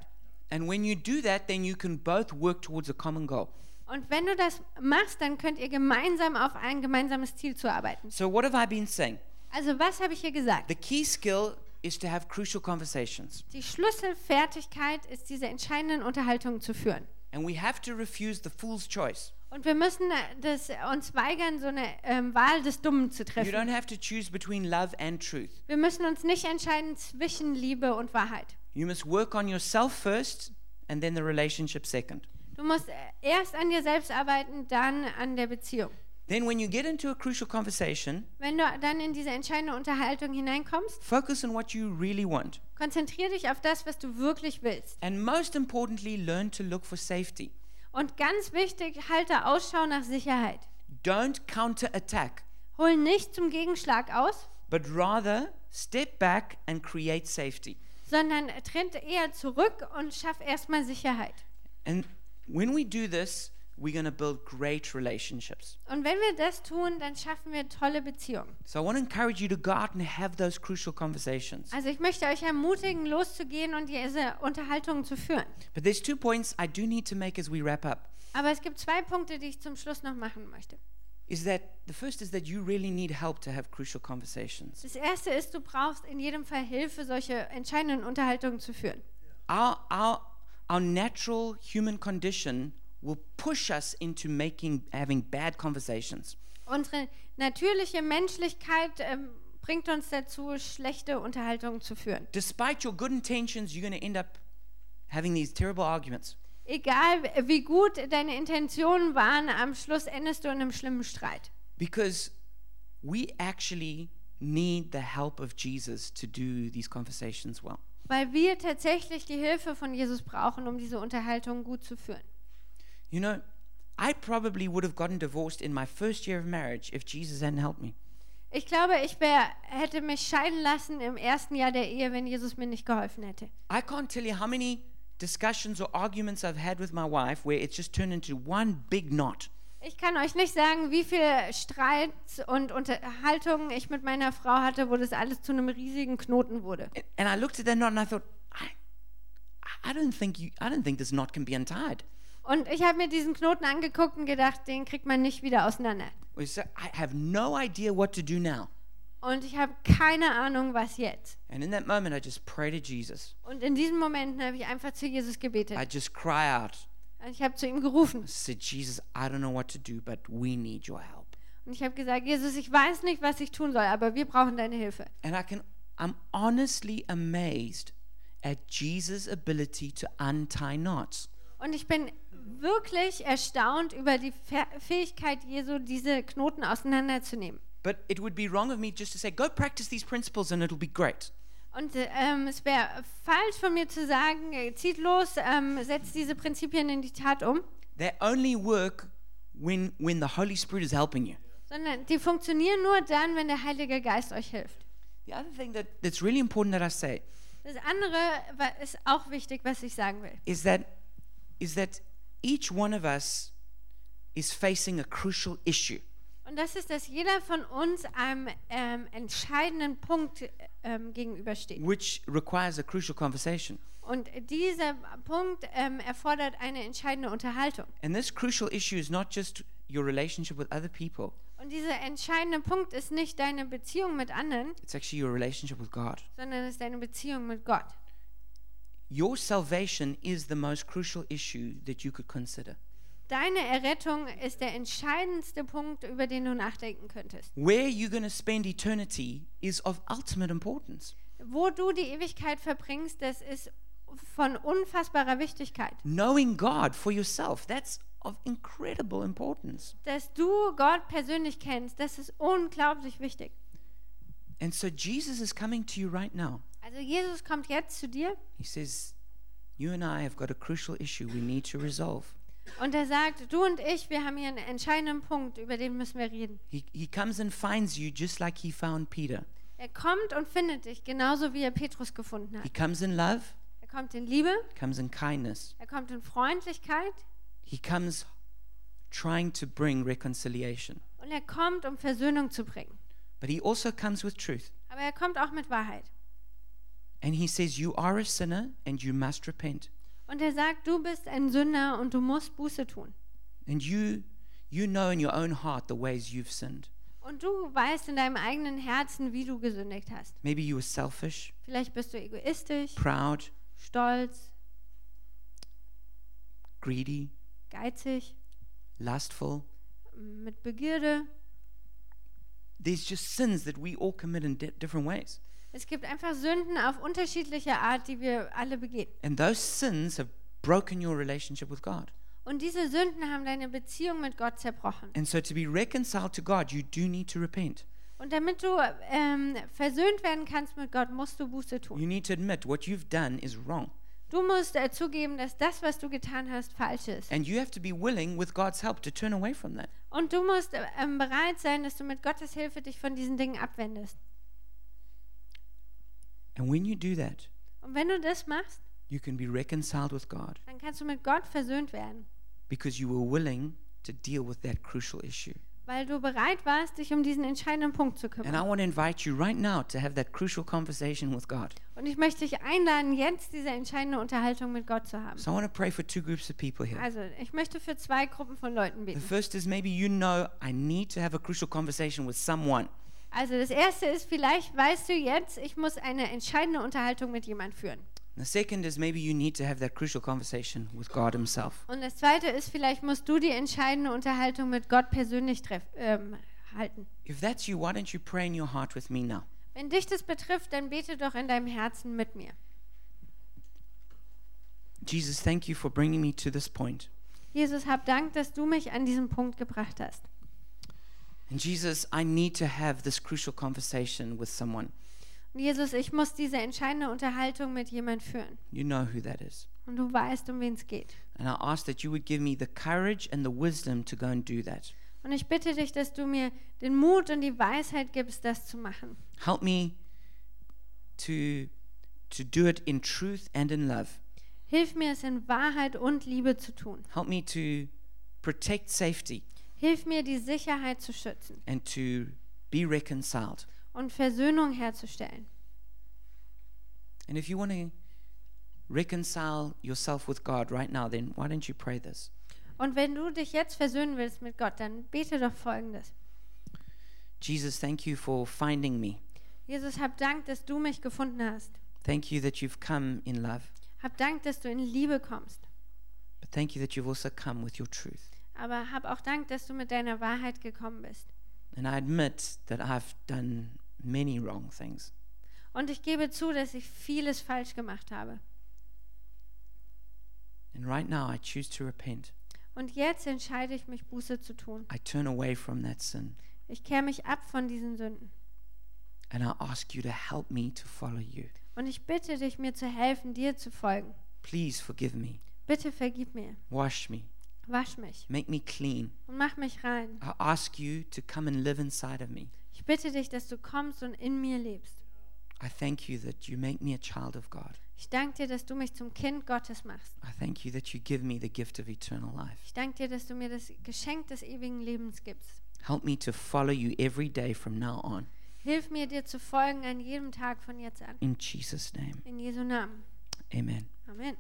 S1: And when you do that, then you can both work towards a common goal.
S2: Und wenn du das machst, dann könnt ihr gemeinsam auf ein gemeinsames Ziel zuarbeiten.
S1: So, what have I been saying?
S2: Also was habe ich hier gesagt?
S1: The key skill is to have crucial conversations.
S2: Die Schlüsselfertigkeit ist, diese entscheidenden Unterhaltungen zu führen.
S1: And we have to refuse the fool's choice.
S2: Und wir müssen äh, das, uns weigern, so eine ähm, Wahl des Dummen zu
S1: You
S2: treffen.
S1: don't have to choose between love and truth.
S2: Wir müssen uns nicht entscheiden zwischen Liebe und Wahrheit.
S1: You must work on yourself first and then the relationship second.
S2: Du musst erst an dir selbst arbeiten, dann an der Beziehung.
S1: Then, when you get into a crucial conversation,
S2: Wenn du dann in diese entscheidende Unterhaltung hineinkommst,
S1: focus on what you really want.
S2: konzentriere dich auf das, was du wirklich willst.
S1: And most importantly, learn to look for safety.
S2: Und ganz wichtig, halte Ausschau nach Sicherheit.
S1: Don't counterattack,
S2: Hol nicht zum Gegenschlag aus,
S1: but rather step back and create safety.
S2: Sondern tritt eher zurück und schaff erstmal Sicherheit.
S1: And when we do this, we're going to build great relationships.
S2: Und wenn wir das tun, dann schaffen wir tolle Beziehungen.
S1: So I want to encourage you to go out and have those crucial conversations.
S2: Also ich möchte euch ermutigen, loszugehen und diese Unterhaltungen zu führen.
S1: But there's two points I do need to make as we wrap up.
S2: Aber es gibt zwei Punkte, die ich zum Schluss noch machen möchte.
S1: Is that the first is that you really need help to have crucial conversations.
S2: Das erste ist, du brauchst in jedem Fall Hilfe, solche entscheidenden Unterhaltungen zu führen.
S1: Our, our, our natural human condition will push us into making having bad conversations.
S2: Unsere natürliche Menschlichkeit ähm, bringt uns dazu, schlechte Unterhaltungen zu führen.
S1: Despite your good intentions, you're going to end up having these terrible arguments.
S2: Egal wie gut deine Intentionen waren, am Schluss endest du in einem schlimmen Streit.
S1: Because we actually need the help of Jesus to do these conversations well.
S2: Weil wir tatsächlich die Hilfe von Jesus brauchen, um diese Unterhaltung gut zu führen.
S1: You know, I probably would have gotten divorced in my first year of marriage if Jesus hadn't helped me.
S2: Ich glaube, ich wär, hätte mich scheiden lassen im ersten Jahr der Ehe, wenn Jesus mir nicht geholfen hätte.
S1: I can't tell you how many discussions or arguments I've had with my wife where it's just turned into one big knot.
S2: Ich kann euch nicht sagen, wie viel Streits und Unterhaltungen ich mit meiner Frau hatte, wo das alles zu einem riesigen Knoten wurde.
S1: And I looked at that knot and I thought, I, I don't think you, I don't think this knot can be untied.
S2: Und ich habe mir diesen Knoten angeguckt und gedacht, den kriegt man nicht wieder auseinander.
S1: Said, I have no idea what to do now.
S2: Und ich habe keine Ahnung, was jetzt.
S1: And in that moment, I just pray to Jesus.
S2: Und in diesen Momenten habe ich einfach zu Jesus gebetet.
S1: I just cry out.
S2: Und ich habe zu ihm gerufen.
S1: I said, Jesus, I don't know what to do, but we need your help.
S2: Und ich habe gesagt, Jesus, ich weiß nicht, was ich tun soll, aber wir brauchen deine Hilfe.
S1: And I can, I'm honestly amazed at Jesus' ability to untie knots.
S2: Und ich bin wirklich erstaunt über die Fäh- Fähigkeit Jesu, diese Knoten auseinanderzunehmen.
S1: But it would be wrong of me just to say, go practice these principles and it'll be great.
S2: Und äh, ähm, es wäre falsch von mir zu sagen, äh, zieht los, ähm, setzt diese Prinzipien in die Tat um,
S1: They only work when, when the Holy Spirit is helping you.
S2: sondern die funktionieren nur dann, wenn der Heilige Geist euch hilft.
S1: The other thing that, that's really important that I say
S2: Das andere ist auch wichtig, was ich sagen will.
S1: is that, is that each one of us is facing a crucial issue.
S2: Und das ist, dass jeder von uns einem ähm, entscheidenden Punkt ähm, gegenübersteht.
S1: which requires a crucial conversation.
S2: Und dieser Punkt ähm, erfordert eine entscheidende Unterhaltung.
S1: And this crucial issue is not just your relationship with other people,
S2: Und dieser entscheidende Punkt ist nicht deine Beziehung mit anderen,
S1: it's actually your relationship with God.
S2: sondern es ist deine Beziehung mit Gott.
S1: Your salvation is the most crucial issue that you could consider.
S2: Deine Errettung ist der entscheidendste Punkt, über den du nachdenken könntest.
S1: Where you're going to spend eternity is of ultimate importance.
S2: Wo du die Ewigkeit verbringst, das ist von unfassbarer Wichtigkeit.
S1: Knowing God for yourself, that's of incredible importance.
S2: Dass du Gott persönlich kennst, das ist unglaublich wichtig.
S1: And so Jesus is coming to you right now.
S2: Also Jesus kommt jetzt zu dir
S1: He says, You and I have got a crucial issue we need to resolve.
S2: Und er sagt, du und ich, wir haben hier einen entscheidenden Punkt, über den müssen wir reden.
S1: He, he comes and finds you just like he found Peter.
S2: Er kommt und findet dich, genauso wie er Petrus gefunden
S1: He
S2: hat.
S1: comes in love,
S2: Er kommt in Liebe,
S1: comes in kindness.
S2: er kommt in Freundlichkeit
S1: He comes trying to bring reconciliation.
S2: und er kommt, um Versöhnung zu bringen.
S1: But he also comes with truth.
S2: Aber er kommt auch mit Wahrheit.
S1: And he says, You are a sinner and you must repent.
S2: Und er sagt, du bist ein Sünder und du musst Buße tun.
S1: And you you know in your own heart the ways you've sinned.
S2: Und du weißt in deinem eigenen Herzen, wie du gesündigt hast.
S1: Maybe you were selfish,
S2: Vielleicht bist du egoistisch,
S1: proud,
S2: stolz,
S1: greedy,
S2: geizig,
S1: lustful.
S2: mit Begierde.
S1: There's just sins that we all commit in di- different ways.
S2: Es gibt einfach Sünden auf unterschiedliche Art, die wir alle begehen.
S1: And those sins have broken your relationship with God.
S2: Und diese Sünden haben deine Beziehung mit Gott zerbrochen.
S1: And so to be reconciled to God, you do need to repent.
S2: Und damit du ähm, versöhnt werden kannst mit Gott, musst du Buße tun.
S1: You need to admit what you've done is wrong.
S2: Du musst äh, zugeben, dass das, was du getan hast, falsch ist.
S1: And you have to be willing, with God's help, to turn away from that.
S2: Und du musst äh, ähm, bereit sein, dass du mit Gottes Hilfe dich von diesen Dingen abwendest.
S1: And when you do that,
S2: Und wenn du das machst,
S1: you can be reconciled with God
S2: dann kannst du mit Gott versöhnt werden,
S1: because you were willing to deal with that crucial issue.
S2: weil du bereit warst, dich um diesen entscheidenden Punkt zu
S1: And I
S2: kümmern.
S1: want to invite you right now to have that crucial conversation with God.
S2: Und ich möchte dich einladen, jetzt diese entscheidende Unterhaltung mit Gott zu haben.
S1: So I want to pray for two groups of people here.
S2: Also, ich möchte für zwei Gruppen von Leuten
S1: The
S2: beten.
S1: first is maybe you know I need to have a crucial conversation with someone.
S2: Also, das erste ist, vielleicht weißt du jetzt, ich muss eine entscheidende Unterhaltung mit jemandem führen.
S1: The second is maybe you need to have that crucial conversation with God Himself.
S2: Und das zweite ist, vielleicht musst du die entscheidende Unterhaltung mit Gott persönlich treff, ähm, halten.
S1: If that's you, why don't you pray in your heart with me now?
S2: Wenn dich das betrifft, dann bete doch in deinem Herzen mit mir.
S1: Jesus, thank you for bringing me to this point.
S2: Jesus, hab Dank, dass du mich an diesen Punkt gebracht hast.
S1: And Jesus, I need to have this crucial conversation with someone.
S2: Jesus, ich muss diese entscheidende Unterhaltung mit jemand führen.
S1: You know who that is.
S2: Und du weißt, um wen es geht.
S1: And I ask that you would give me the courage and the wisdom to go and do that.
S2: Und ich bitte dich, dass du mir den Mut und die Weisheit gibst, das zu machen.
S1: Help me to, to do it in truth and in love.
S2: Hilf mir, es in Wahrheit und Liebe zu tun.
S1: Help me to protect safety
S2: Hilf mir, die Sicherheit zu schützen
S1: and to be reconciled.
S2: und Versöhnung herzustellen.
S1: And if you want to reconcile yourself with God right now, then why don't you pray this?
S2: Und wenn du dich jetzt versöhnen willst mit Gott, dann bete doch folgendes.
S1: Jesus, thank you for finding me.
S2: Jesus, hab Dank, dass du mich gefunden hast.
S1: Thank you that you've come in love.
S2: Hab Dank, dass du in Liebe kommst.
S1: But thank you that you've also come with your truth.
S2: Aber hab auch Dank, dass du mit deiner Wahrheit gekommen bist.
S1: And I admit that I've done many wrong things.
S2: Und ich gebe zu, dass ich vieles falsch gemacht habe.
S1: And right now I choose to repent.
S2: Und jetzt entscheide ich mich, Buße zu tun.
S1: I turn away from that sin.
S2: Ich kehre mich ab von diesen Sünden.
S1: And I ask you to help me to follow you.
S2: Und ich bitte dich, mir zu helfen, dir zu folgen.
S1: Please forgive me.
S2: Bitte vergib mir.
S1: Wash me.
S2: Wasch mich
S1: Make me clean.
S2: und mach mich rein.
S1: I ask you to come and live inside of me.
S2: Ich bitte dich, dass du kommst und in mir lebst.
S1: I thank you that you make me a child of God.
S2: Ich danke dir, dass du mich zum Kind Gottes machst.
S1: I thank you that you give me the gift of eternal life.
S2: Ich danke dir, dass du mir das Geschenk des ewigen Lebens gibst.
S1: Help me to follow you every day from now on.
S2: Hilf mir, dir zu folgen an jedem Tag von jetzt an.
S1: In Jesus' name.
S2: In Jesu Namen.
S1: Amen.
S2: Amen.